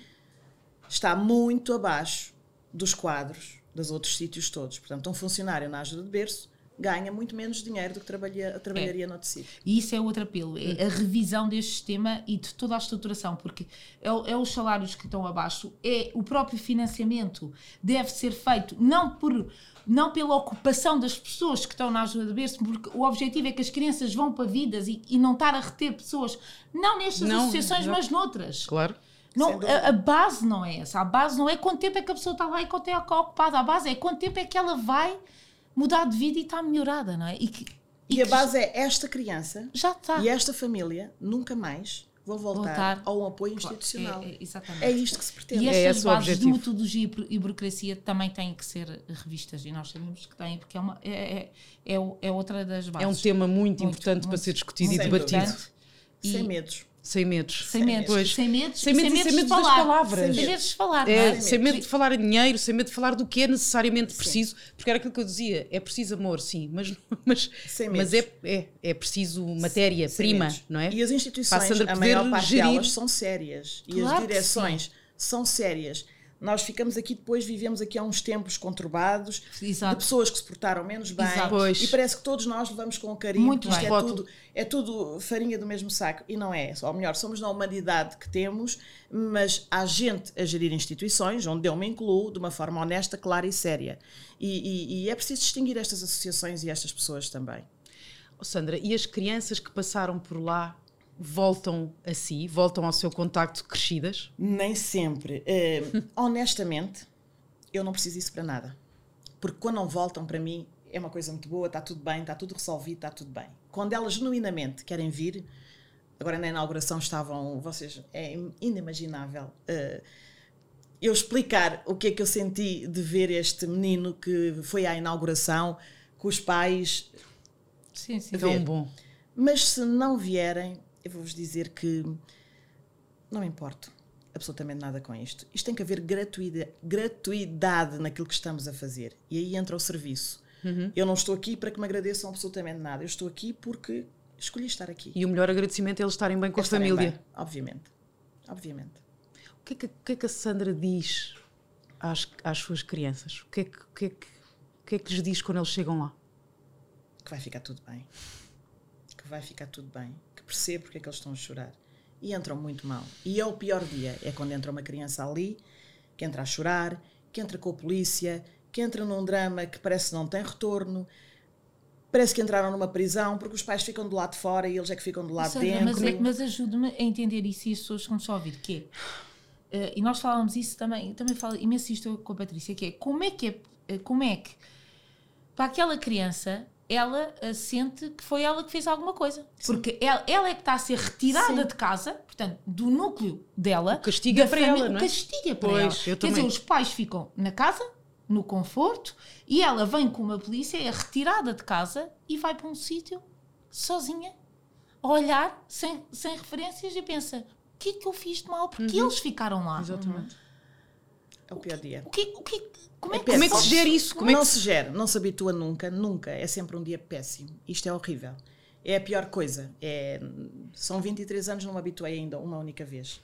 está muito abaixo dos quadros dos outros sítios todos. Portanto, um funcionário na ajuda de berço ganha muito menos dinheiro do que trabalha, trabalharia noutro sítio. E isso é outro apelo, é a revisão deste sistema e de toda a estruturação, porque é, o- é os salários que estão abaixo, é o próprio financiamento deve ser feito não por não pela ocupação das pessoas que estão na ajuda de berço, porque o objetivo é que as crianças vão para vidas e, e não estar a reter pessoas, não nestas Não, associações, exato. mas noutras. Claro. Não, a, a base não é essa. A base não é quanto tempo é que a pessoa está lá e quanto tempo é que é ocupada. A base é quanto tempo é que ela vai mudar de vida e está melhorada, não é? E, que, E, a que base é esta criança já está. e esta família nunca mais vão voltar, Voltar. a um apoio institucional. É, é, exatamente. É isto que se pretende. E É estas o bases de objetivo. metodologia e buro- e burocracia também têm que ser revistas e nós sabemos que têm, porque é, uma, é, é, é, é outra das bases. É um tema muito, Muito, importante para muito, ser discutido e debatido. importante. Sem E- medos. Sem medos. Sem medos, Pois. sem medos, Sem medos sem de medos das falar. palavras. Sem medos de falar, É, não é? sem medo de falar em dinheiro, sem medo de falar do que é necessariamente preciso, porque era aquilo que eu dizia, é preciso amor, sim, mas, <laughs> mas, Sem mas medos. é, é, é preciso matéria, Sem prima, medos. não é? E as a instituições, a poder maior parte gerir. delas são sérias. E Claro as direções são sérias. Nós ficamos aqui depois, vivemos aqui há uns tempos conturbados, Exato. de pessoas que se portaram menos bem, Exato. E parece que todos nós levamos com carinho, Muito que isto bem. é tudo, é tudo farinha do mesmo saco, e não é, ou melhor, somos na humanidade que temos, mas há gente a gerir instituições, onde eu me incluo, de uma forma honesta, clara e séria. E, e- e é preciso distinguir estas associações e estas pessoas também. Oh, Sandra, e as crianças que passaram por lá voltam a si, voltam ao seu contacto crescidas? Nem sempre. Eh, <laughs> honestamente, eu não preciso disso para nada. Porque quando não voltam para mim, é uma coisa muito boa, está tudo bem, está tudo resolvido, está tudo bem. Quando elas genuinamente querem vir, agora na inauguração estavam, vocês, é inimaginável. eh, eu explicar o que é que eu senti de ver este menino que foi à inauguração com os pais, Sim, sim. Tão ver. bom. mas se não vierem, eu vou-vos dizer que não me importo absolutamente nada com isto. Isto tem que haver gratuida- gratuidade naquilo que estamos a fazer. E aí entra o serviço. Eu não estou aqui para que me agradeçam absolutamente nada. Eu estou aqui porque escolhi estar aqui. E o melhor agradecimento é eles estarem bem com a família. bem, obviamente. Obviamente. O que, é que, que é que a Sandra diz às, às suas crianças? O que, é que, o, que é que, o que é que lhes diz quando eles chegam lá? Que vai ficar tudo bem. Que vai ficar tudo bem. Percebo porque é que eles estão a chorar. E entram muito mal. E é o pior dia. É quando entra uma criança ali, que entra a chorar, que entra com a polícia, que entra num drama que parece que não tem retorno. Parece que entraram numa prisão porque os pais ficam do lado de fora e eles é que ficam do lado Sandra, dentro. mas, é- mas ajude-me a entender isso e as pessoas que nos estão a ouvir, que é, eh, e nós falávamos isso também, eu também falo imenso isto com a Patrícia, que é como é que é, eh, como é que para aquela criança ela eh, sente que foi ela que fez alguma coisa. Porque ela, ela é que está a ser retirada Sim. de casa, portanto, do núcleo dela. O castigo é para ela, não é? É para Pois, ela. Quer também. dizer, os pais ficam na casa, no conforto, e ela vem com uma polícia, é retirada de casa e vai para um sítio sozinha, a olhar, sem, sem referências, e pensa: o que é que eu fiz de mal? Porque eles ficaram lá. Exatamente. É o pior dia. O que, o que, como é que, Como é que se gera isso? Como é não que se gera, não se habitua nunca, nunca. É sempre um dia péssimo. Isto é horrível. É a pior coisa. É, são 23 anos, não me habituei ainda uma única vez.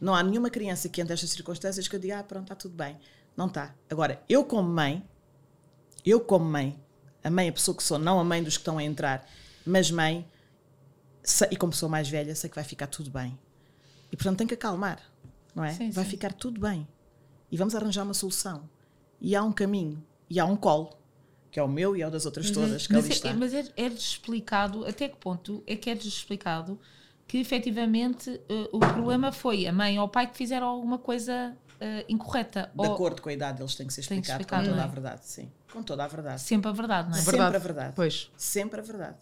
Não há nenhuma criança que, entre estas circunstâncias, que eu diga, ah, pronto, está tudo bem. Não está. Agora, eu como mãe, eu como mãe, a mãe, a pessoa que sou, não a mãe dos que estão a entrar, mas mãe, e como pessoa mais velha, sei que vai ficar tudo bem. E portanto tem que acalmar, não é? Sim, vai sim. ficar tudo bem. E vamos arranjar uma solução. E há um caminho, e há um colo, que é o meu e é o das outras todas, que ali Mas, está. é, mas é, é-lhes explicado, até que ponto é que é-lhes explicado que efetivamente eh, o problema foi a mãe ou o pai que fizeram alguma coisa eh, incorreta. De ou acordo com a idade, eles têm que ser explicados explicar, com toda não é? a verdade, sim. Com toda a verdade. sempre a verdade, não é? Sempre Verdade. a verdade. Pois. Sempre a verdade.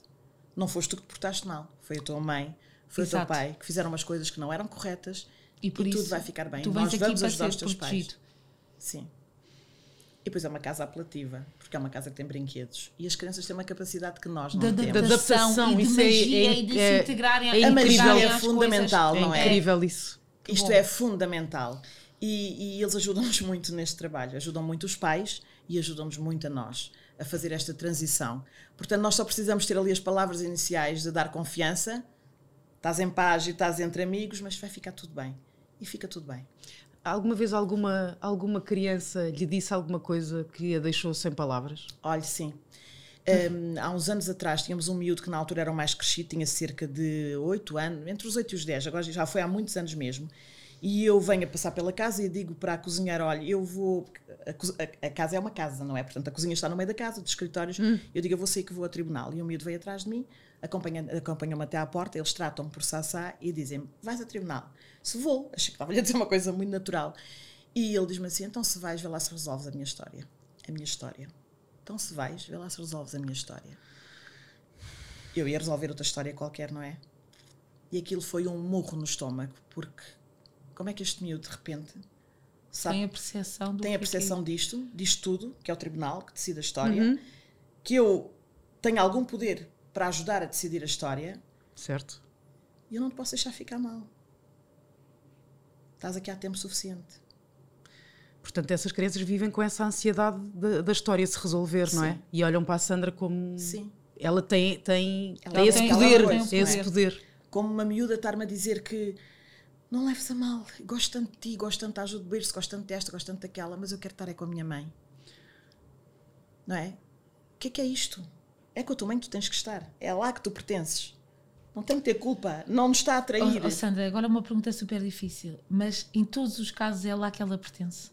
Não foste tu que te portaste mal. Foi a tua mãe, foi o Exato. teu pai, que fizeram umas coisas que não eram corretas E por e isso tudo vai ficar bem. tu Nós vens aqui vamos para ajudar ser os teus pais. protegido. Sim. E depois é uma casa apelativa, porque é uma casa que tem brinquedos. E as crianças têm uma capacidade que nós não Da temos. Da adaptação, e de isso é- magia é- e de é- se integrarem é a A magia incrível. é fundamental, É não é? incrível isso. Isto bom. é fundamental. E, e eles ajudam-nos muito neste trabalho. Ajudam muito os pais e ajudam-nos muito a nós a fazer esta transição. Portanto, nós só precisamos ter ali as palavras iniciais de dar confiança. Estás em paz e estás entre amigos, mas vai ficar tudo bem. E fica tudo bem. Alguma vez alguma, alguma criança lhe disse alguma coisa que a deixou sem palavras? Olhe, sim. Um, há uns anos atrás tínhamos um miúdo que na altura era o mais crescido, tinha cerca de 8 anos, entre os 8 e os 10, agora já foi há muitos anos mesmo. E eu venho a passar pela casa e digo para a cozinheira: olha, eu vou. A, a- casa é uma casa, não é? Portanto, a cozinha está no meio da casa, dos escritórios. Eu digo: eu vou sair que vou ao tribunal. E o miúdo veio atrás de mim, acompanha- acompanhou-me até à porta, eles tratam-me por Sassá e dizem-me: vais a tribunal. Se vou, achei que estava-lhe a dizer uma coisa muito natural. E ele diz-me assim: então se vais, vê lá se resolves a minha história. A minha história. Então se vais, vê lá se resolves a minha história. Eu ia resolver outra história qualquer, não é? E aquilo foi um murro no estômago, porque como é que este miúdo de repente sabe Tem a percepção do tem a é que- percepção disto, disto tudo, que é o tribunal que decide a história, que eu tenho algum poder para ajudar a decidir a história Certo? e eu não te posso deixar ficar mal. Estás aqui há tempo suficiente. Portanto, essas crianças vivem com essa ansiedade da, história se resolver, não é? Sim. E olham para a Sandra como. Sim. Ela tem, tem, Ela tem esse tem- poder, tem esse poder. poder. Como uma miúda estar-me a dizer que não leves a mal, gosto tanto de ti, gosto tanto da ajuda de berço, gosto tanto desta, gosto tanto daquela, mas eu quero estar é com a minha mãe. Não é? O que é que é isto? É com a tua mãe que tu tens que estar. É lá que tu pertences. Não tem que ter culpa. Não nos está a atrair. Oh, oh, Sandra, agora uma pergunta super difícil. Mas em todos os casos é lá que ela pertence?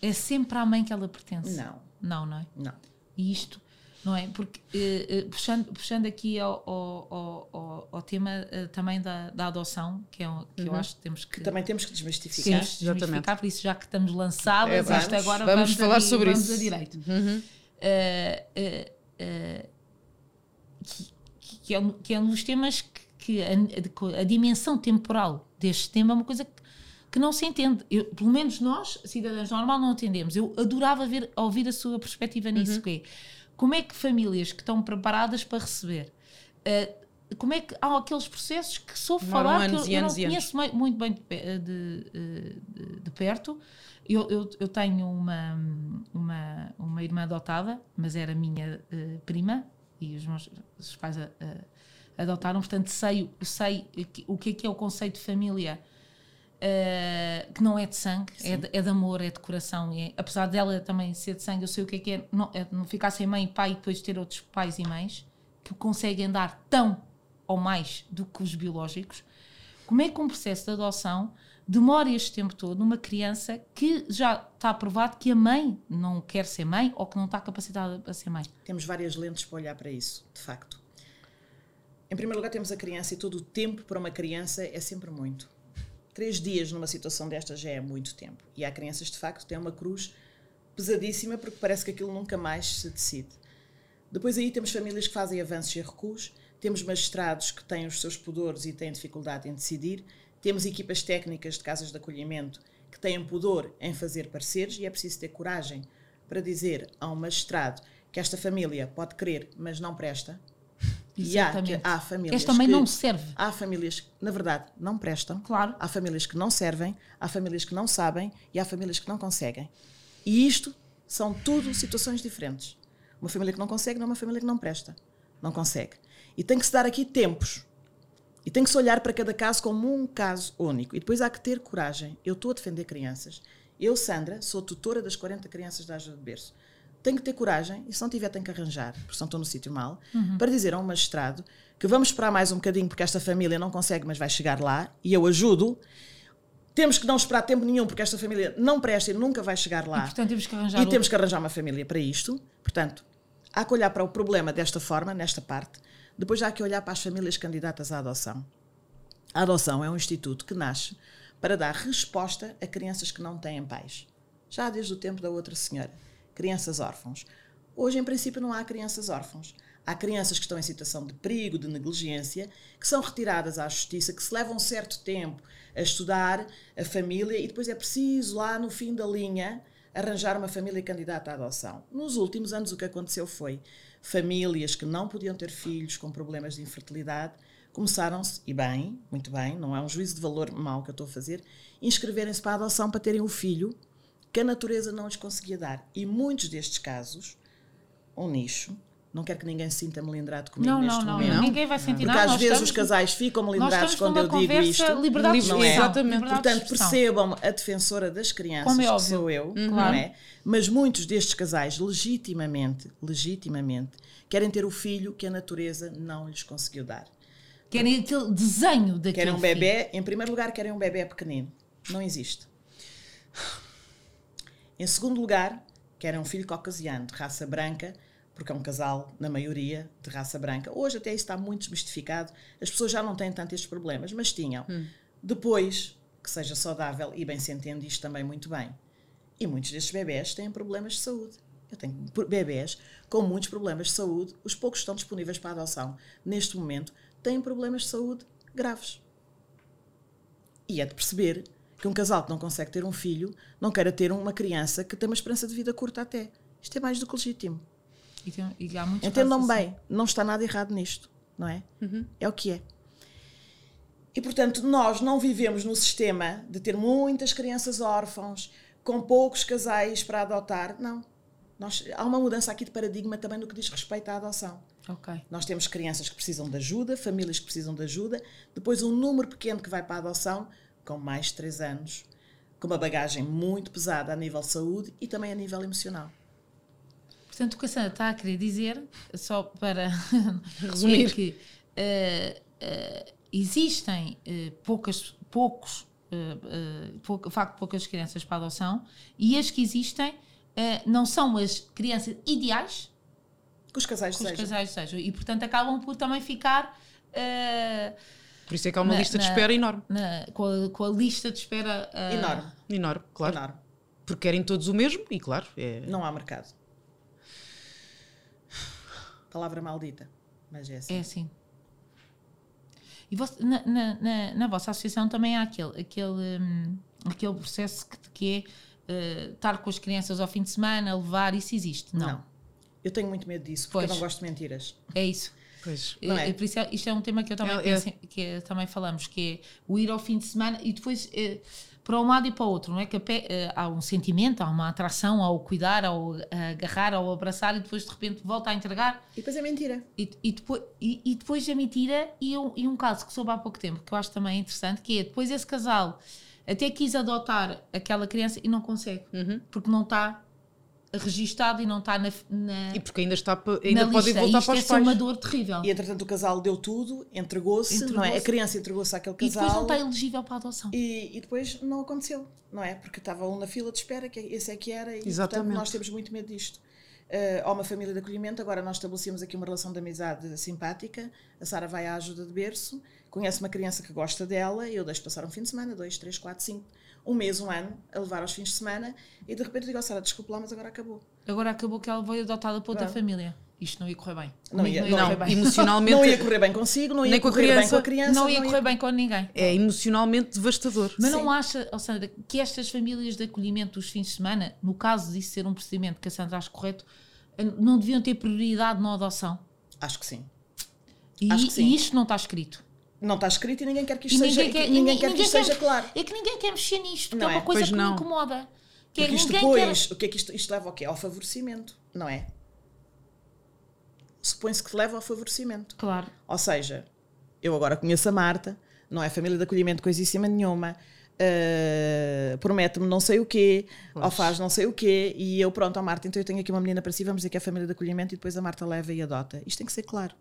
É sempre à mãe que ela pertence? Não. Não, não é? Não. E isto, não é? Porque, eh, eh, puxando, puxando aqui ao, ao, ao, ao tema eh, também da, da adoção, que, é, que eu acho que temos que. Que também temos que desmistificar. Sim. Temos de desmistificar, por isso já que estamos lançadas, É, vamos. isto agora Vamos vamos, falar a, sobre vamos isso. a direito. Uhum. Eh, eh, eh, que, que é, um, que é um dos temas que, que a, a dimensão temporal deste tema é uma coisa que, que não se entende. Eu, pelo menos nós, cidadãos normal, não entendemos. Eu adorava ver, ouvir a sua perspectiva nisso, Uhum. que é como é que famílias que estão preparadas para receber eh, como é que há aqueles processos que Demoram falar que anos eu, e eu não anos e anos. conheço mui- muito bem de, pe- de, eh, de- de perto. Eu, eu, eu tenho uma, uma, uma irmã adotada, mas era minha eh, prima e os meus os pais a- a- adotaram, portanto sei, sei o que é que é o conceito de família. eh, que não é de sangue, é de, é de amor, é de coração. É, apesar dela também ser de sangue, eu sei o que é que é não, é não ficar sem mãe e pai e depois ter outros pais e mães que conseguem dar tão ou mais do que os biológicos. Como é que um processo de adoção demora este tempo todo numa criança que já está provado que a mãe não quer ser mãe ou que não está capacitada para ser mãe? Temos várias lentes para olhar para isso, de facto. Em primeiro lugar, temos a criança e todo o tempo para uma criança é sempre muito. Três dias numa situação desta já é muito tempo. E há crianças, de facto, que têm uma cruz pesadíssima porque parece que aquilo nunca mais se decide. Depois aí temos famílias que fazem avanços e recuos, temos magistrados que têm os seus pudores e têm dificuldade em decidir, temos equipas técnicas de casas de acolhimento que têm pudor em fazer pareceres e é preciso ter coragem para dizer a um magistrado que esta família pode querer, mas não presta. <laughs> E há, que, Exatamente. há famílias Esta mãe que, não serve. Há famílias que, na verdade, não prestam. Claro. Há famílias que não servem, há famílias que não sabem e há famílias que não conseguem. E isto são tudo situações diferentes. Uma família que não consegue não é uma família que não presta. Não consegue. E tem que se dar aqui tempos. E tem que se olhar para cada caso como um caso único. E depois há que ter coragem. Eu estou a defender crianças. Eu, Sandra, sou tutora das 40 crianças da ajuda de berço. Tenho que ter coragem, e se não tiver, tenho que arranjar, porque senão estou no sítio mal, para dizer a um magistrado que vamos esperar mais um bocadinho porque esta família não consegue, mas vai chegar lá, e eu ajudo. Temos que não esperar tempo nenhum porque esta família não presta e nunca vai chegar lá. E, portanto, temos que arranjar E temos que arranjar uma família para isto. Portanto, há que olhar para o problema desta forma, nesta parte. Depois há que olhar para as famílias candidatas à adoção. A adoção é um instituto que nasce para dar resposta a crianças que não têm pais. Já desde o tempo da outra senhora. Crianças órfãos. Hoje, em princípio, não há crianças órfãos. Há crianças que estão em situação de perigo, de negligência, que são retiradas à justiça, que se levam um certo tempo a estudar a família e depois é preciso, lá no fim da linha, arranjar uma família candidata à adoção. Nos últimos anos, o que aconteceu foi famílias que não podiam ter filhos com problemas de infertilidade começaram-se, e bem, muito bem, não é um juízo de valor mau que eu estou a fazer, inscreverem-se para a adoção para terem o filho que a natureza não lhes conseguia dar. E muitos destes casos, um nicho, não quero que ninguém se sinta melindrado comigo Não, neste não, não, momento. Ninguém vai sentir Porque nada. às nós vezes estamos- os casais ficam melindrados quando eu digo isto. liberdade de não é? expressão, Exatamente. Portanto, expressão. percebam a defensora das crianças, Como é que óbvio. sou eu, não Claro. é? Mas muitos destes casais, legitimamente, legitimamente, querem ter o filho que a natureza não lhes conseguiu dar. Querem aquele desenho daquele Querem um filho. bebê, em primeiro lugar, querem um bebê pequenino. Não existe. Em segundo lugar, querem um filho caucasiano, de raça branca, porque é um casal, na maioria, de raça branca. Hoje até isso está muito desmistificado, as pessoas já não têm tanto estes problemas, mas tinham. Depois, que seja saudável, e bem se entende isto também muito bem. E muitos destes bebés têm problemas de saúde. Eu tenho bebés com muitos problemas de saúde, os poucos que estão disponíveis para adoção neste momento têm problemas de saúde graves. E é de perceber que um casal que não consegue ter um filho não queira ter uma criança que tem uma esperança de vida curta até. Isto é mais do que legítimo. E, tem- e há muitos Entendam assim. bem, não está nada errado nisto, não é? É o que é. E portanto, nós não vivemos no sistema de ter muitas crianças órfãos, com poucos casais para adotar. Não. Nós, há uma mudança aqui de paradigma também no que diz respeito à adoção. Ok. Nós temos crianças que precisam de ajuda, famílias que precisam de ajuda, depois um número pequeno que vai para a adoção, com mais de 3 anos, com uma bagagem muito pesada a nível saúde e também a nível emocional. Portanto, o que a Sandra está a querer dizer, só para <laughs> Resumir. é que uh, uh, existem uh, poucas, poucos, pouco, de facto, poucas crianças para adoção e as que existem não são as crianças ideais que os casais que os desejam. casais desejam. E, portanto, acabam por também ficar. Por isso é que há uma na- lista de na- espera enorme. na- com, a, com a lista de espera Enorme. Enorme, claro. Enorme. Porque querem todos o mesmo e, claro, é. Não há mercado. Palavra maldita. Mas é assim. É assim. E você- na, na, na, na vossa associação também há aquele, aquele, hum, aquele processo que, que é eh, estar com as crianças ao fim de semana, levar, isso existe? Não. Não. Eu tenho muito medo disso, porque Pois. eu não gosto de mentiras. É isso. Pois. Não é? Eh, por isso é- isto é um tema que eu também, É- é- penso em- que também falamos, que é o ir ao fim de semana e depois eh, para um lado e para o outro, não é? Que eh, há um sentimento, há uma atração ao cuidar, ao agarrar, ao abraçar e depois de repente volta a entregar E depois é mentira. E, e depois, e, e depois a mentira, e um, e um caso que soube há pouco tempo, que eu acho também interessante, que é depois esse casal até quis adotar aquela criança e não consegue, porque não está registado e não está na, na, E porque ainda está ainda na pode lista. voltar Isto para é os uma pais. dor terrível. E entretanto o casal deu tudo, entregou-se, não é? A criança entregou-se àquele E depois não casal. está elegível para a adoção. E, e depois não aconteceu, não é? Porque estava um na fila de espera, que esse é que era, e Exatamente. portanto nós temos muito medo disto. Uh, há uma família de acolhimento, agora nós estabelecemos aqui uma relação de amizade simpática. A Sara vai à ajuda de berço, conhece uma criança que gosta dela, e eu deixo passar um fim de semana, dois, três, quatro, cinco, um mês, um ano, a levar aos fins de semana, e de repente eu digo à Sara, desculpe lá, mas agora acabou. Agora acabou que ela foi adotada por outra Claro. família. Isto não ia correr bem. Não ia- não ia não, correr bem. Emocionalmente Não ia correr bem consigo, não ia Nem com a correr bem criança. com a criança. Não ia correr bem com ninguém. É emocionalmente devastador. Mas Sim. não acha, oh Sandra, que estas famílias de acolhimento dos fins de semana, no caso disso ser um procedimento que a Sandra acha correto, não deviam ter prioridade na adoção? Acho que sim. E, Acho que sim. e isto não está escrito. Não está escrito e ninguém quer que isto E seja, ninguém quer- que- ninguém e quer que isto seja claro. É que ninguém quer mexer nisto, Não é uma é? coisa Pois que não. me incomoda. Que é Porque que isto ninguém depois, o que é que isto, isto leva ao quê? Ao favorecimento, não é? Supõe-se que te leva ao favorecimento. quer. Claro. Ou seja, eu agora conheço a Marta, não é família de acolhimento coisíssima nenhuma, uh, promete-me não sei o quê, ou faz não sei o quê, e eu, pronto, ó Marta, então eu tenho aqui uma menina para si, vamos dizer que é família de acolhimento, e depois a Marta leva e adota. Isto tem que ser claro.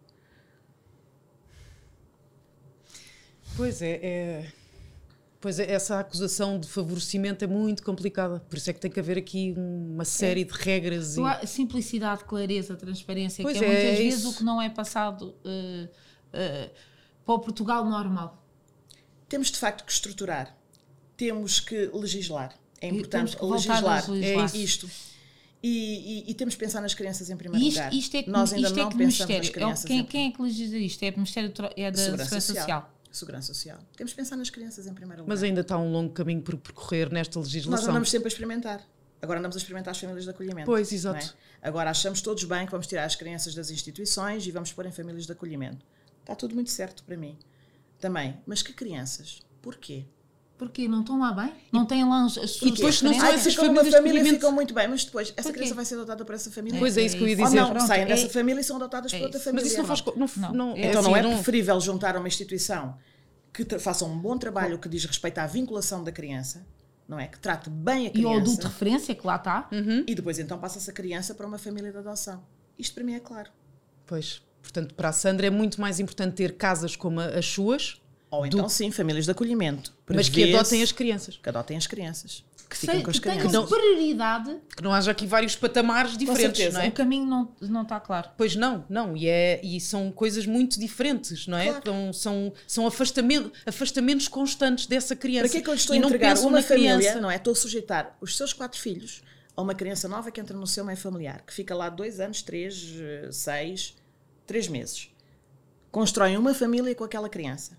Pois é, é- Pois é, essa acusação de favorecimento é muito complicada. Por isso é que tem que haver aqui uma série de regras e. Simplicidade, clareza, transparência, Pois que é, é, muitas é vezes isso. o que não é passado eh, eh, para o Portugal normal. Temos de facto que estruturar, temos que legislar. É E importante legislar. legislar. É isto. E, e- e temos que pensar nas crianças em primeiro isto, lugar. isto é que, Nós ainda isto é não que pensamos Ministério, nas é crianças. quem, em quem é que legisla isto? É o Ministério é da Segurança Segurança, Social. Social. Segurança Social. Temos que pensar nas crianças em primeiro lugar. Mas ainda está um longo caminho por percorrer nesta Nós legislação. andamos sempre a experimentar. Agora andamos a experimentar as famílias de acolhimento. Pois, não exato. é? Agora achamos todos bem que vamos tirar as crianças das instituições e vamos pôr em famílias de acolhimento. Está tudo muito certo para mim. Também. Mas que crianças? Porquê? Porquê? Não estão lá bem? Não têm lá as, as suas depois não são Ai, essas famílias família ficam muito bem, mas depois essa Porquê? criança vai ser adotada por essa família. Pois é isso que eu ia isso. Ou dizer. não, saem é- dessa família e são adotadas é por outra isso. família. Mas isso não faz. Não, Não. não, é Então assim, não é não- preferível juntar uma instituição que faça um bom trabalho que diz respeito à vinculação da criança, não é? Que trate bem a E o criança. adulto de referência, que lá está. E depois então passa-se a criança para uma família de adoção. Isto para mim é claro. Pois. Portanto, para a Sandra é muito mais importante ter casas como as suas, Ou então sim, famílias de acolhimento. mas que adotem as crianças. Que adotem as crianças. Que Sei- fiquem com as que tenham crianças. prioridade. Que não haja aqui vários patamares diferentes, não é? O caminho não, não está claro. Pois não, não, e, é, e são coisas muito diferentes, não é? Claro. Então, são são afastamento, afastamentos constantes dessa criança. Para que é que eu estou e a não entregar uma família, criança. não é? Estou a sujeitar os seus quatro filhos a uma criança nova que entra no seu meio familiar, que fica lá dois anos, três, eh, seis, três meses. Constroem uma família com aquela criança.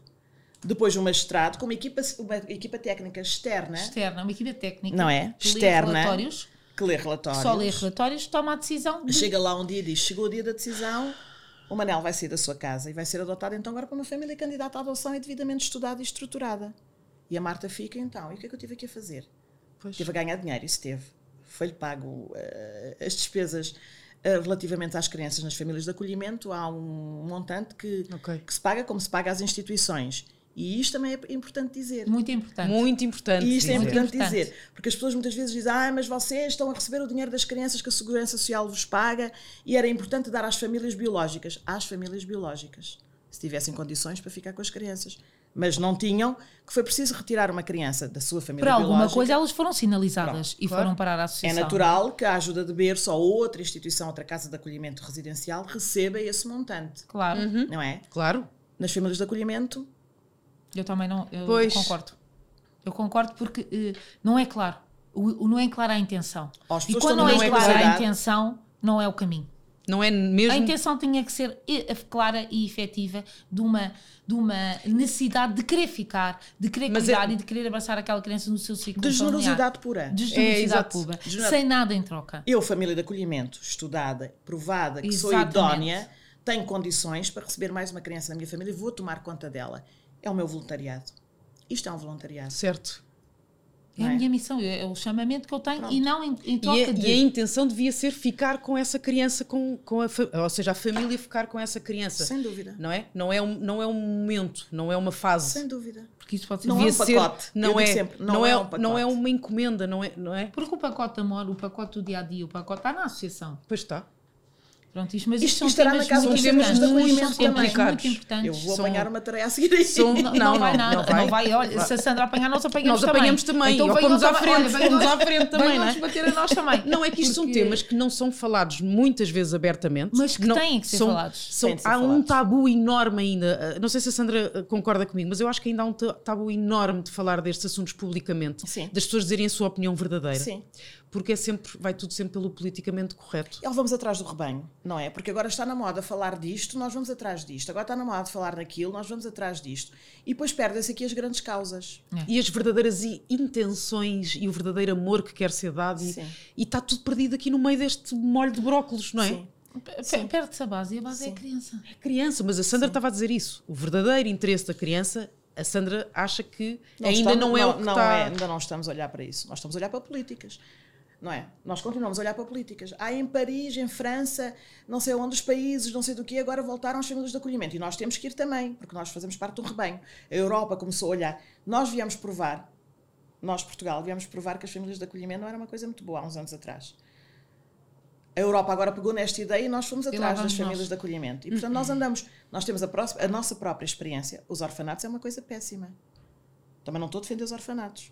Depois um magistrado com uma equipa, uma equipa técnica externa Externa, uma equipa técnica. Não é? Externa. relatórios, que lê relatórios. só lê relatórios, toma a decisão de Chega lá um dia e diz: chegou o dia da decisão, o Manel vai sair da sua casa e vai ser adotado então agora para uma família candidata à adoção e devidamente estudada e estruturada. E a Marta fica então: e o que é que eu tive aqui a fazer? Pois. Teve a ganhar dinheiro, isso teve. Foi-lhe pago eh, as despesas eh, relativamente às crianças nas famílias de acolhimento. Há um montante que, Ok. que se paga como se paga às instituições. E isto também é importante dizer. Muito importante. Muito importante. E isto é dizer. importante, Importante. dizer, porque as pessoas muitas vezes dizem, ah, mas vocês estão a receber o dinheiro das crianças que a Segurança Social vos paga e era importante dar às famílias biológicas. Às famílias biológicas, se tivessem condições para ficar com as crianças. Mas não tinham, que foi preciso retirar uma criança da sua família Por alguma biológica. coisa elas foram sinalizadas e claro. foram parar à É associação. natural que a ajuda de berço ou outra instituição, outra casa de acolhimento residencial receba esse montante, Claro. não é? Claro. Nas famílias de acolhimento, Eu também não eu Pois. concordo. Eu concordo porque eh, não é claro. O, o não é clara a intenção. As E quando não numa é clara a intenção, não é o caminho. Não é A mesmo. intenção tinha que ser e- clara e efetiva de uma, de uma necessidade de querer ficar, de querer Mas cuidar é- e de querer abraçar aquela criança no seu ciclo de generosidade pura. De É, generosidade exato. pura. Sem nada em troca. Eu, família de acolhimento, estudada, provada, que sou Exatamente. idónea, tenho condições para receber mais uma criança na minha família e vou tomar conta dela. É o meu voluntariado. Isto é um voluntariado. Certo. É Não a é? minha missão, é o chamamento que eu tenho Pronto. e não em, em E troca a, de. e a intenção devia ser ficar com essa criança, com, com a, ou seja, a família ficar com essa criança. Sem dúvida. Não é? Não é, um, não é um momento, não é uma fase. Sem dúvida. Porque isso pode ser Não devia é um ser, pacote. Eu não é, sempre, não, não é, é um pacote. não é uma encomenda, não é, não é? Porque o pacote de amor, o pacote do dia a dia, o pacote está na associação. Pois está. Pronto, isto, mas Isto isto são estará temas na casa muito dos temas importantes, de acolhimento são temas complicados. muito importantes. Eu vou São- apanhar uma tarefa a seguir aí. São- Não, Não, não, vai não, nada, não não vai. vai. Olha, se a Sandra apanhar, nós apanhamos Nós também. apanhamos também, Então pomos à frente, nós- à frente também, não é? bater a nós também. Não, é que isto são Porque- temas que não são falados muitas vezes abertamente. Mas que não, têm que ser são- falados. são- ser há um falados. tabu enorme ainda. Uh, Não sei se a Sandra uh, concorda comigo, mas eu acho que ainda há um ta- tabu enorme de falar destes assuntos publicamente. Sim. Das pessoas dizerem a sua opinião verdadeira. Sim. Porque é sempre, vai tudo sempre pelo politicamente correto. Ele vamos atrás do rebanho, não é? Porque agora está na moda falar disto, nós vamos atrás disto. Agora está na moda falar daquilo, nós vamos atrás disto. E depois perdem-se aqui as grandes causas. E as verdadeiras intenções e o verdadeiro amor que quer ser dado. E, Sim. e está tudo perdido aqui no meio deste molho de brócolos, não é? Sim. Pe- Perde-se a base e a base é a Sim. criança. É criança, mas a Sandra estava a dizer isso. O verdadeiro interesse da criança, a Sandra acha que Nós ainda estamos- não é o que não está. é, ainda não estamos a olhar para isso. Nós estamos a olhar para políticas. Não é? Nós continuamos a olhar para políticas. Há em Paris, em França, não sei onde os países, não sei do que, agora voltaram às famílias de acolhimento. E nós temos que ir também, porque nós fazemos parte do rebanho. A Europa começou a olhar. Nós viemos provar, nós, Portugal, viemos provar que as famílias de acolhimento não era uma coisa muito boa há uns anos atrás. A Europa agora pegou nesta ideia e nós fomos atrás das famílias nós. de acolhimento. E portanto nós andamos, nós temos a, pró- a nossa própria experiência. Os orfanatos é uma coisa péssima. Também não estou a defender os orfanatos.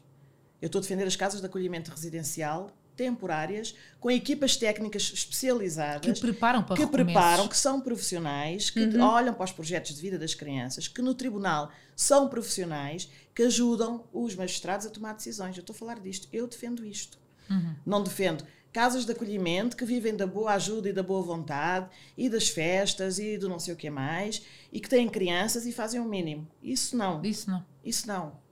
Eu estou a defender as casas de acolhimento residencial temporárias, com equipas técnicas Que especializadas, preparam para que preparam, que são profissionais, que olham para os projetos de vida das crianças, que no tribunal são profissionais, que ajudam os magistrados a tomar decisões. Eu estou a falar disto. Eu defendo isto. Não defendo casas de acolhimento que vivem da boa ajuda e da boa vontade e das festas e do não sei o que mais e que têm crianças e fazem o mínimo. Isso não. Isso não. Isso não.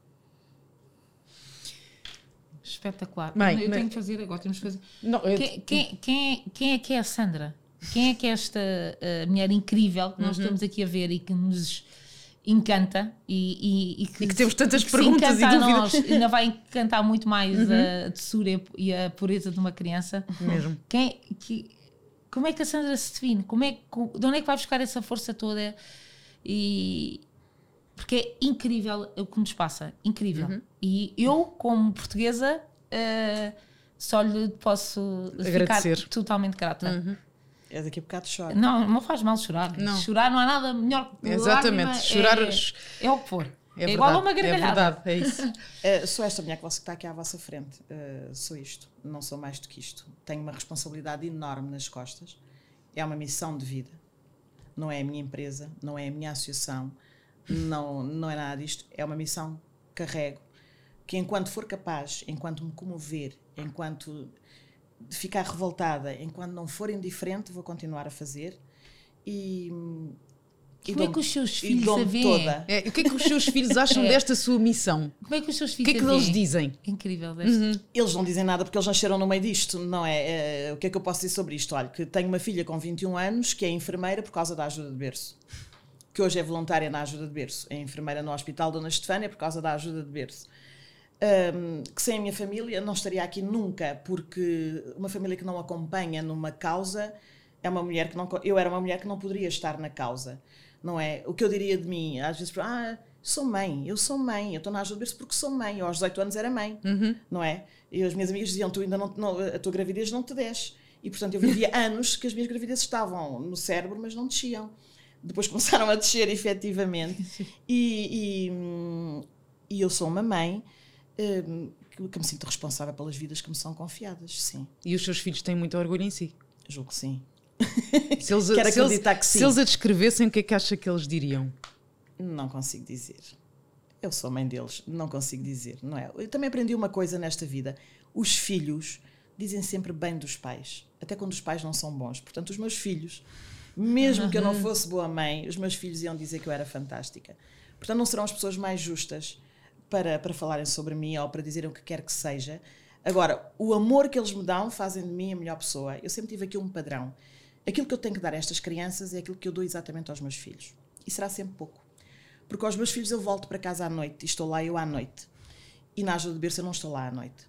Espetacular. Bem, eu mas- tenho que fazer agora, temos que fazer. Não, eu- Quem, quem, quem, é, quem é que é a Sandra? Quem é que é esta uh, mulher incrível que Uhum. nós estamos aqui a ver e que nos encanta e, e, e E que temos tantas que perguntas e dúvidas. Uhum. nós, ainda vai encantar muito mais a doçura e a pureza de uma criança. Mesmo. Quem, que, como é que a Sandra se define? Como é, que- de onde é que vai buscar essa força toda? E, porque é incrível o que nos passa, incrível. Uhum. E eu, como portuguesa, eh, só lhe posso Agradecer. ficar totalmente grata. É daqui a bocado choro. Não, não faz mal chorar. Não. Chorar não há nada melhor que Exatamente. lágrima, Chorar- é, é o que for. É, É, igual a uma gargalhada. É verdade, é isso. Uh, <laughs> sou esta mulher que você- que está aqui à vossa frente. Uh, sou isto. Não sou mais do que isto. Tenho uma responsabilidade enorme nas costas. É uma missão de vida. Não é a minha empresa, não é a minha associação, não, não é nada disto. É uma missão que carrego. Que enquanto for capaz, enquanto me comover, enquanto de ficar revoltada, enquanto não for indiferente, vou continuar a fazer. E, e Como é que os seus filhos a veem? toda. É, o que é que os seus filhos <laughs> acham É. desta sua missão? Como é que os seus O filhos que é que a eles dizem? Incrível. deste- Eles não dizem nada porque eles nasceram no meio disto, não é? Eh, o que é que eu posso dizer sobre isto? Olha, que tenho uma filha com 21 anos que é enfermeira por causa da ajuda de berço. Que hoje é voluntária na ajuda de berço. É enfermeira no Hospital Dona Estefânia por causa da ajuda de berço. Ahm, que sem a minha família não estaria aqui nunca, porque uma família que não acompanha numa causa é uma mulher que não. Eu era uma mulher que não poderia estar na causa, não é? O que eu diria de mim, às vezes, ah, Sou mãe, eu sou mãe, eu estou na ajuda de berço porque sou mãe. Eu aos 18 anos era mãe, não é? E as minhas amigas diziam: tu ainda não, não, a tua gravidez não te desce. E portanto eu vivia <laughs> anos que as minhas gravidezes estavam no cérebro, mas não desciam. Depois <laughs> começaram a descer efetivamente. E, e, hum, e eu sou uma mãe hum, que, me sinto responsável pelas vidas que me são confiadas, sim. E os seus filhos têm muito orgulho em si. Julgo que sim. Se eles, <laughs> Quero se eles- acreditar que sim. Se eles a descrevessem, o que é que acha que eles diriam? Não consigo dizer. Eu sou mãe deles, não consigo dizer, não é? Eu também aprendi uma coisa nesta vida. Os filhos dizem sempre bem dos pais, até quando os pais não são bons. Portanto, os meus filhos, mesmo que eu não fosse boa mãe, os meus filhos iam dizer que eu era fantástica. Portanto, não serão as pessoas mais justas para, para falarem sobre mim ou para dizerem o que quer que seja. Agora, o amor que eles me dão fazem de mim a melhor pessoa. Eu sempre tive aqui um padrão. Aquilo que eu tenho que dar a estas crianças é aquilo que eu dou exatamente aos meus filhos. E será sempre pouco. Porque aos meus filhos eu volto para casa à noite e estou lá eu à noite. E na ajuda de berço eu não estou lá à noite.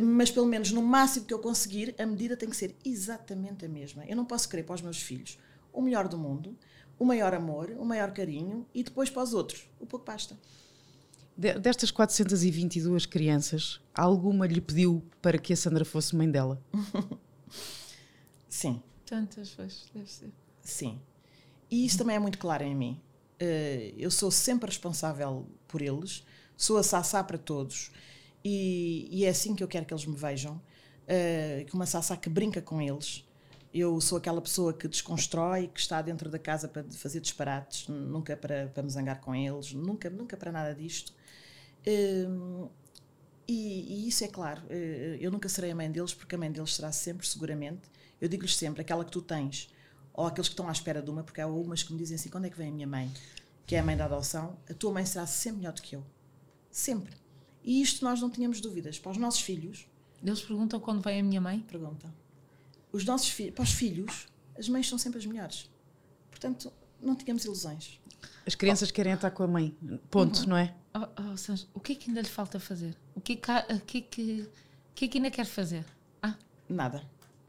Mas pelo menos no máximo que eu conseguir, a medida tem que ser exatamente a mesma. Eu não posso querer para os meus filhos o melhor do mundo, o maior amor, o maior carinho e depois para os outros o pouco basta. De- Destas 422 crianças, alguma lhe pediu para que a Sandra fosse mãe dela? <laughs> Sim, Tantas vezes, deve ser. sim. E isso também é muito claro em mim. Eh, Eu sou sempre responsável por eles, sou a sassá para todos e, e é assim que eu quero que eles me vejam. eh, que uma sassá que brinca com eles. Eu sou aquela pessoa que desconstrói, que está dentro da casa para fazer disparates, nunca para, para me zangar com eles, nunca, nunca para nada disto. Hum, e, e isso é claro, eh, eu nunca serei a mãe deles, porque a mãe deles será sempre, seguramente, eu digo-lhes sempre, aquela que tu tens, ou aqueles que estão à espera de uma, porque há umas que me dizem assim: quando é que vem a minha mãe, que é a mãe da adoção, a tua mãe será sempre melhor do que eu. Sempre. E isto nós não tínhamos dúvidas. Para os nossos filhos, Eles perguntam quando vem a minha mãe. pergunta. Os nossos filhos, para os filhos, as mães são sempre as melhores. Portanto, não tínhamos ilusões. As crianças querem estar com a mãe. Ponto, não é? Oh, oh, Sanja, o que é que ainda lhe falta fazer? O que é que, há- o que, é que, o que, é que ainda quer fazer? Ah, Nada.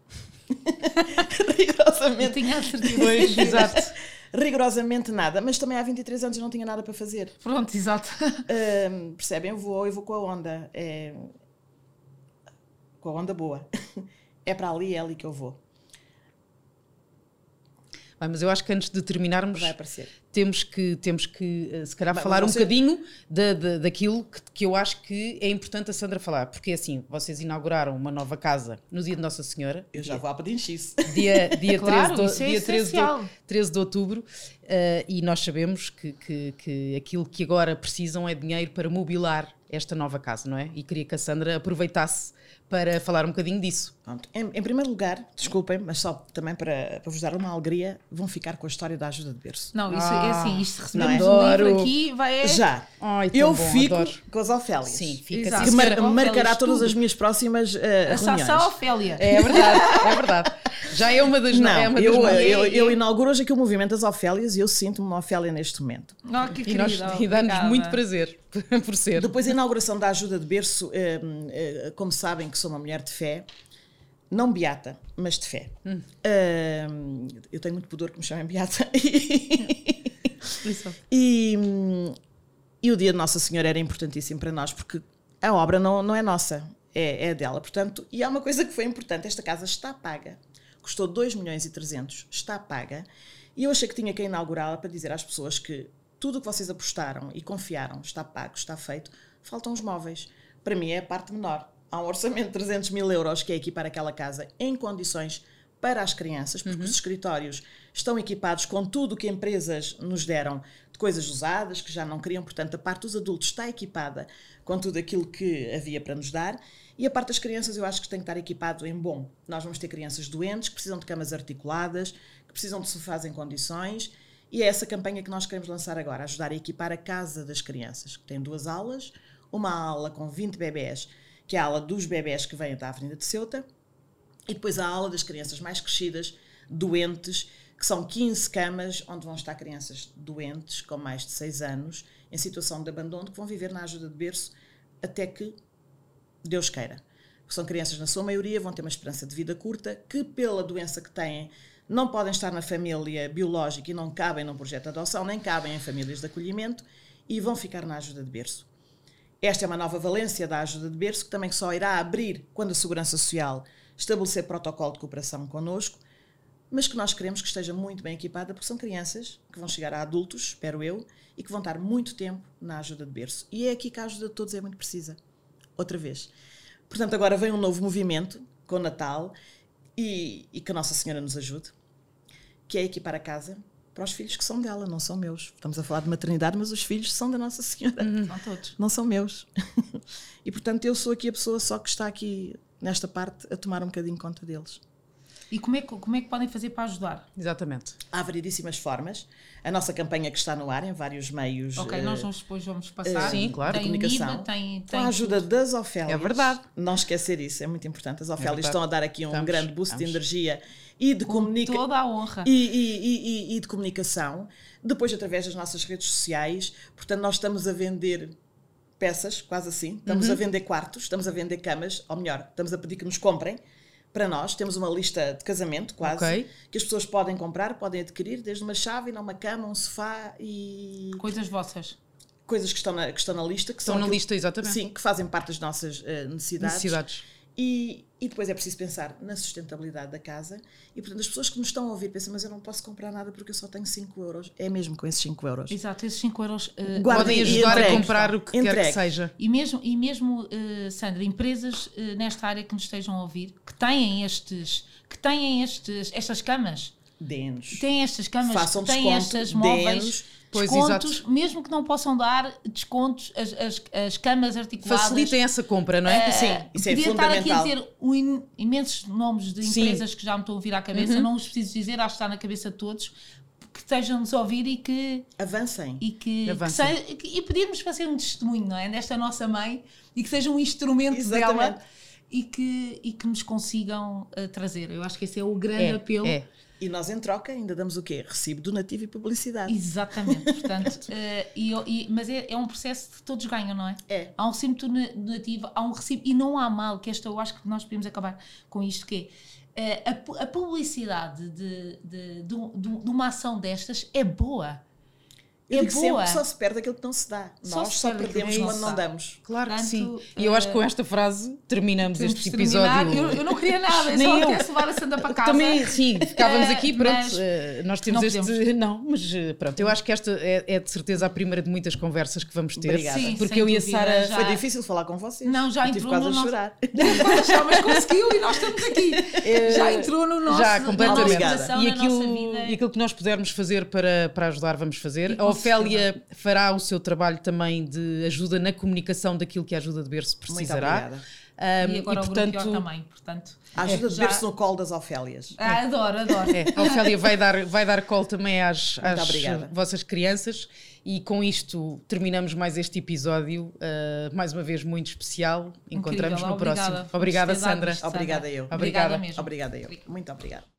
<laughs> eu Rigorosamente. tinha a certeza. Pois, exato. <laughs> Rigorosamente nada. Mas também há 23 anos eu não tinha nada para fazer. Pronto, exato. <laughs> Percebem? Eu vou, eu vou com a onda. É... Com a onda boa. <laughs> É para ali, é ali que eu vou. Bem, mas eu acho que antes de terminarmos, Vai temos que, temos que eh, se calhar, Bem, falar um você- bocadinho da, da, daquilo que, que eu acho que é importante a Sandra falar. Porque assim, vocês inauguraram uma nova casa no dia de Nossa Senhora. Eu já vou a pedinchice. dia, dia, <laughs> Claro, 13, isso de, é dia 13, de, essencial. 13 de outubro eh, e nós sabemos que, que, que aquilo que agora precisam é dinheiro para mobilar esta nova casa, não é? E queria que a Sandra aproveitasse para falar um bocadinho disso. Pronto. Em, em primeiro lugar, desculpem, mas só também para, para vos dar uma alegria, vão ficar com a história da ajuda de berço. Não, isso é Ah, assim, isto não é? recebemos um livro aqui, vai é... Já. Ai, eu bom, fico adoro. com as Ofélias. Sim, fica Exato. Que mar- Ofélias, marcará todas tudo. as minhas próximas uh, A reuniões. Sassá Ofélia. É verdade, é verdade. Já é uma das Não, é uma das eu, eu, eu inauguro hoje aqui o movimento das Ofélias e eu sinto-me uma Ofélia neste momento. Oh, que E, nós, e dá-nos muito prazer <laughs> por ser. Depois a inauguração da ajuda de berço, eh, eh, como sabem que sou uma mulher de fé, não beata, mas de fé. Eh, eu tenho muito pudor que me chamem beata. <laughs> E, hum, e o dia de Nossa Senhora era importantíssimo para nós, porque a obra não, não é nossa, é, é dela. Portanto, e há uma coisa que foi importante: esta casa está paga. Custou 2 milhões e 300, está paga. E eu achei que tinha que inaugurá-la para dizer às pessoas que tudo o que vocês apostaram e confiaram está pago, está feito. Faltam os móveis. Para mim é a parte menor. Há um orçamento de 300 mil euros que é equipar aquela casa em condições para as crianças, porque os escritórios estão equipados com tudo o que empresas nos deram de coisas usadas que já não queriam, portanto, a parte dos adultos está equipada com tudo aquilo que havia para nos dar. E a parte das crianças eu acho que tem que estar equipado em bom. Nós vamos ter crianças doentes que precisam de camas articuladas, que precisam de sofás em condições. E é essa campanha que nós queremos lançar agora, ajudar a equipar a casa das crianças, que tem duas aulas, uma aula com 20 bebés, que é a aula dos bebés que vêm da Avenida de Ceuta, e depois a aula das crianças mais crescidas, doentes, que são 15 camas onde vão estar crianças doentes, com mais de 6 anos, em situação de abandono, que vão viver na ajuda de berço até que Deus queira. São crianças, na sua maioria, vão ter uma esperança de vida curta, que pela doença que têm, não podem estar na família biológica e não cabem num projeto de adoção, nem cabem em famílias de acolhimento, e vão ficar na ajuda de berço. Esta é uma nova valência da ajuda de berço que também só irá abrir quando a Segurança Social estabelecer protocolo de cooperação connosco, mas que nós queremos que esteja muito bem equipada, porque são crianças que vão chegar a adultos, espero eu, e que vão estar muito tempo na ajuda de berço. E é aqui que a ajuda de todos é muito precisa. Outra vez. Portanto, agora vem um novo movimento com o Natal e, e que a Nossa Senhora nos ajude, que é equipar a casa para os filhos que são dela, não são meus. Estamos a falar de maternidade, mas os filhos são da Nossa Senhora. São todos. Não são meus. <laughs> e portanto, eu sou aqui a pessoa só que está aqui nesta parte a tomar um bocadinho conta deles. E como é, que, como é que podem fazer para ajudar? Exatamente. Há variedíssimas formas. A nossa campanha que está no ar em vários meios. Ok, eh, nós vamos, depois vamos passar. sim, claro, Tem comunicação. IVA, tem, Com tem a ajuda das Ofélias. É verdade. Não esquecer isso, é muito importante. As Ofélias verdade. estão a dar aqui um Estamos, grande boost de estamos. energia e de com comunicação. toda a honra. E, e- e- e- e de comunicação, depois através das nossas redes sociais. Portanto, nós estamos a vender peças, quase assim, estamos Uhum. a vender quartos, estamos a vender camas, ou melhor, estamos a pedir que nos comprem para nós. Temos uma lista de casamento, quase, Ok. que as pessoas podem comprar, podem adquirir, desde uma chave, uma cama, um sofá e Coisas vossas. coisas que estão na, que estão na lista. Que Estão são na aquilo- lista, exatamente. Sim, que fazem parte das nossas eh, necessidades. Necessidades. E, e depois é preciso pensar na sustentabilidade da casa. E portanto, as pessoas que nos estão a ouvir pensam, mas eu não posso comprar nada porque eu só tenho 5 euros. É mesmo com esses 5 euros. Exato, esses 5 euros. Guarda- Podem ajudar a entregue. comprar o que quer Entregue. que seja. E mesmo, e mesmo eh, Sandra, empresas eh, nesta área que nos estejam a ouvir, que têm estes, que têm estes, estas camas, Dê-nos. têm estas camas, têm desconto, estas móveis, dê-nos. Pois, descontos, exato. mesmo que não possam dar descontos, as, as, as camas articuladas. Facilitem essa compra, não é? Sim, isso é Podia estar aqui a fundamental. dizer um imensos nomes de Sim. empresas que já me estão a vir à cabeça, não os preciso dizer, acho que está na cabeça de todos, que estejam-nos a ouvir e que Avancem. e que, Avancem. que- e pedirmos para ser um testemunho, não é? Desta nossa mãe e que seja um instrumento Exatamente. dela e que, e que nos consigam eh, trazer. Eu acho que esse é o grande É, apelo. é. E nós, em troca, ainda damos o quê? Recibo donativo e publicidade. Exatamente, <laughs> portanto, eh, e, e- mas é, é um processo que todos ganham, não é? É. Há um recibo donativo, há um recibo, e não há mal, que esta eu acho que nós podemos acabar com isto, que é eh, a, a publicidade de, de, de, de de uma ação destas é boa. Eu é digo boa. sempre, só se perde aquilo que não se dá. Só nós se só perdemos não quando não damos. Claro que sim. E eu acho eh, que com esta frase terminamos este episódio. Eu, eu não queria nada, eu Nem só eu. queria levar a Santa para casa. Também, sim, ficávamos Eh, aqui, pronto. mas eh, nós temos não este. podemos. <laughs> Não, mas eh, pronto, eu acho que esta é, é de certeza a primeira de muitas conversas que vamos ter. Obrigada. Sim, porque eu e a Sara. já- Foi difícil falar com vocês. Não, já tive entrou quase no a nosso- chorar. <laughs> Já, mas conseguiu e nós estamos aqui. <laughs> Já entrou no nosso, Já, completamente. E aquilo, e aquilo que nós pudermos fazer para, para ajudar, vamos fazer. Ofélia fará o seu trabalho também de ajuda na comunicação daquilo que a ajuda de berço Muito precisará. obrigada. Ahm, E agora e, o portanto, Pior também, portanto. A ajuda de já- ver-se no colo das Ofélias. Ah, adoro, adoro. É, a Ofélia vai dar, vai dar call também às, às obrigada. vossas crianças e com isto terminamos mais este episódio, uh, mais uma vez muito especial. Encontramos Incrível, no obrigada. próximo. Obrigada, Sandra. isto, Obrigada eu. Obrigada Obrigada. mesmo. Obrigada eu. Muito obrigada.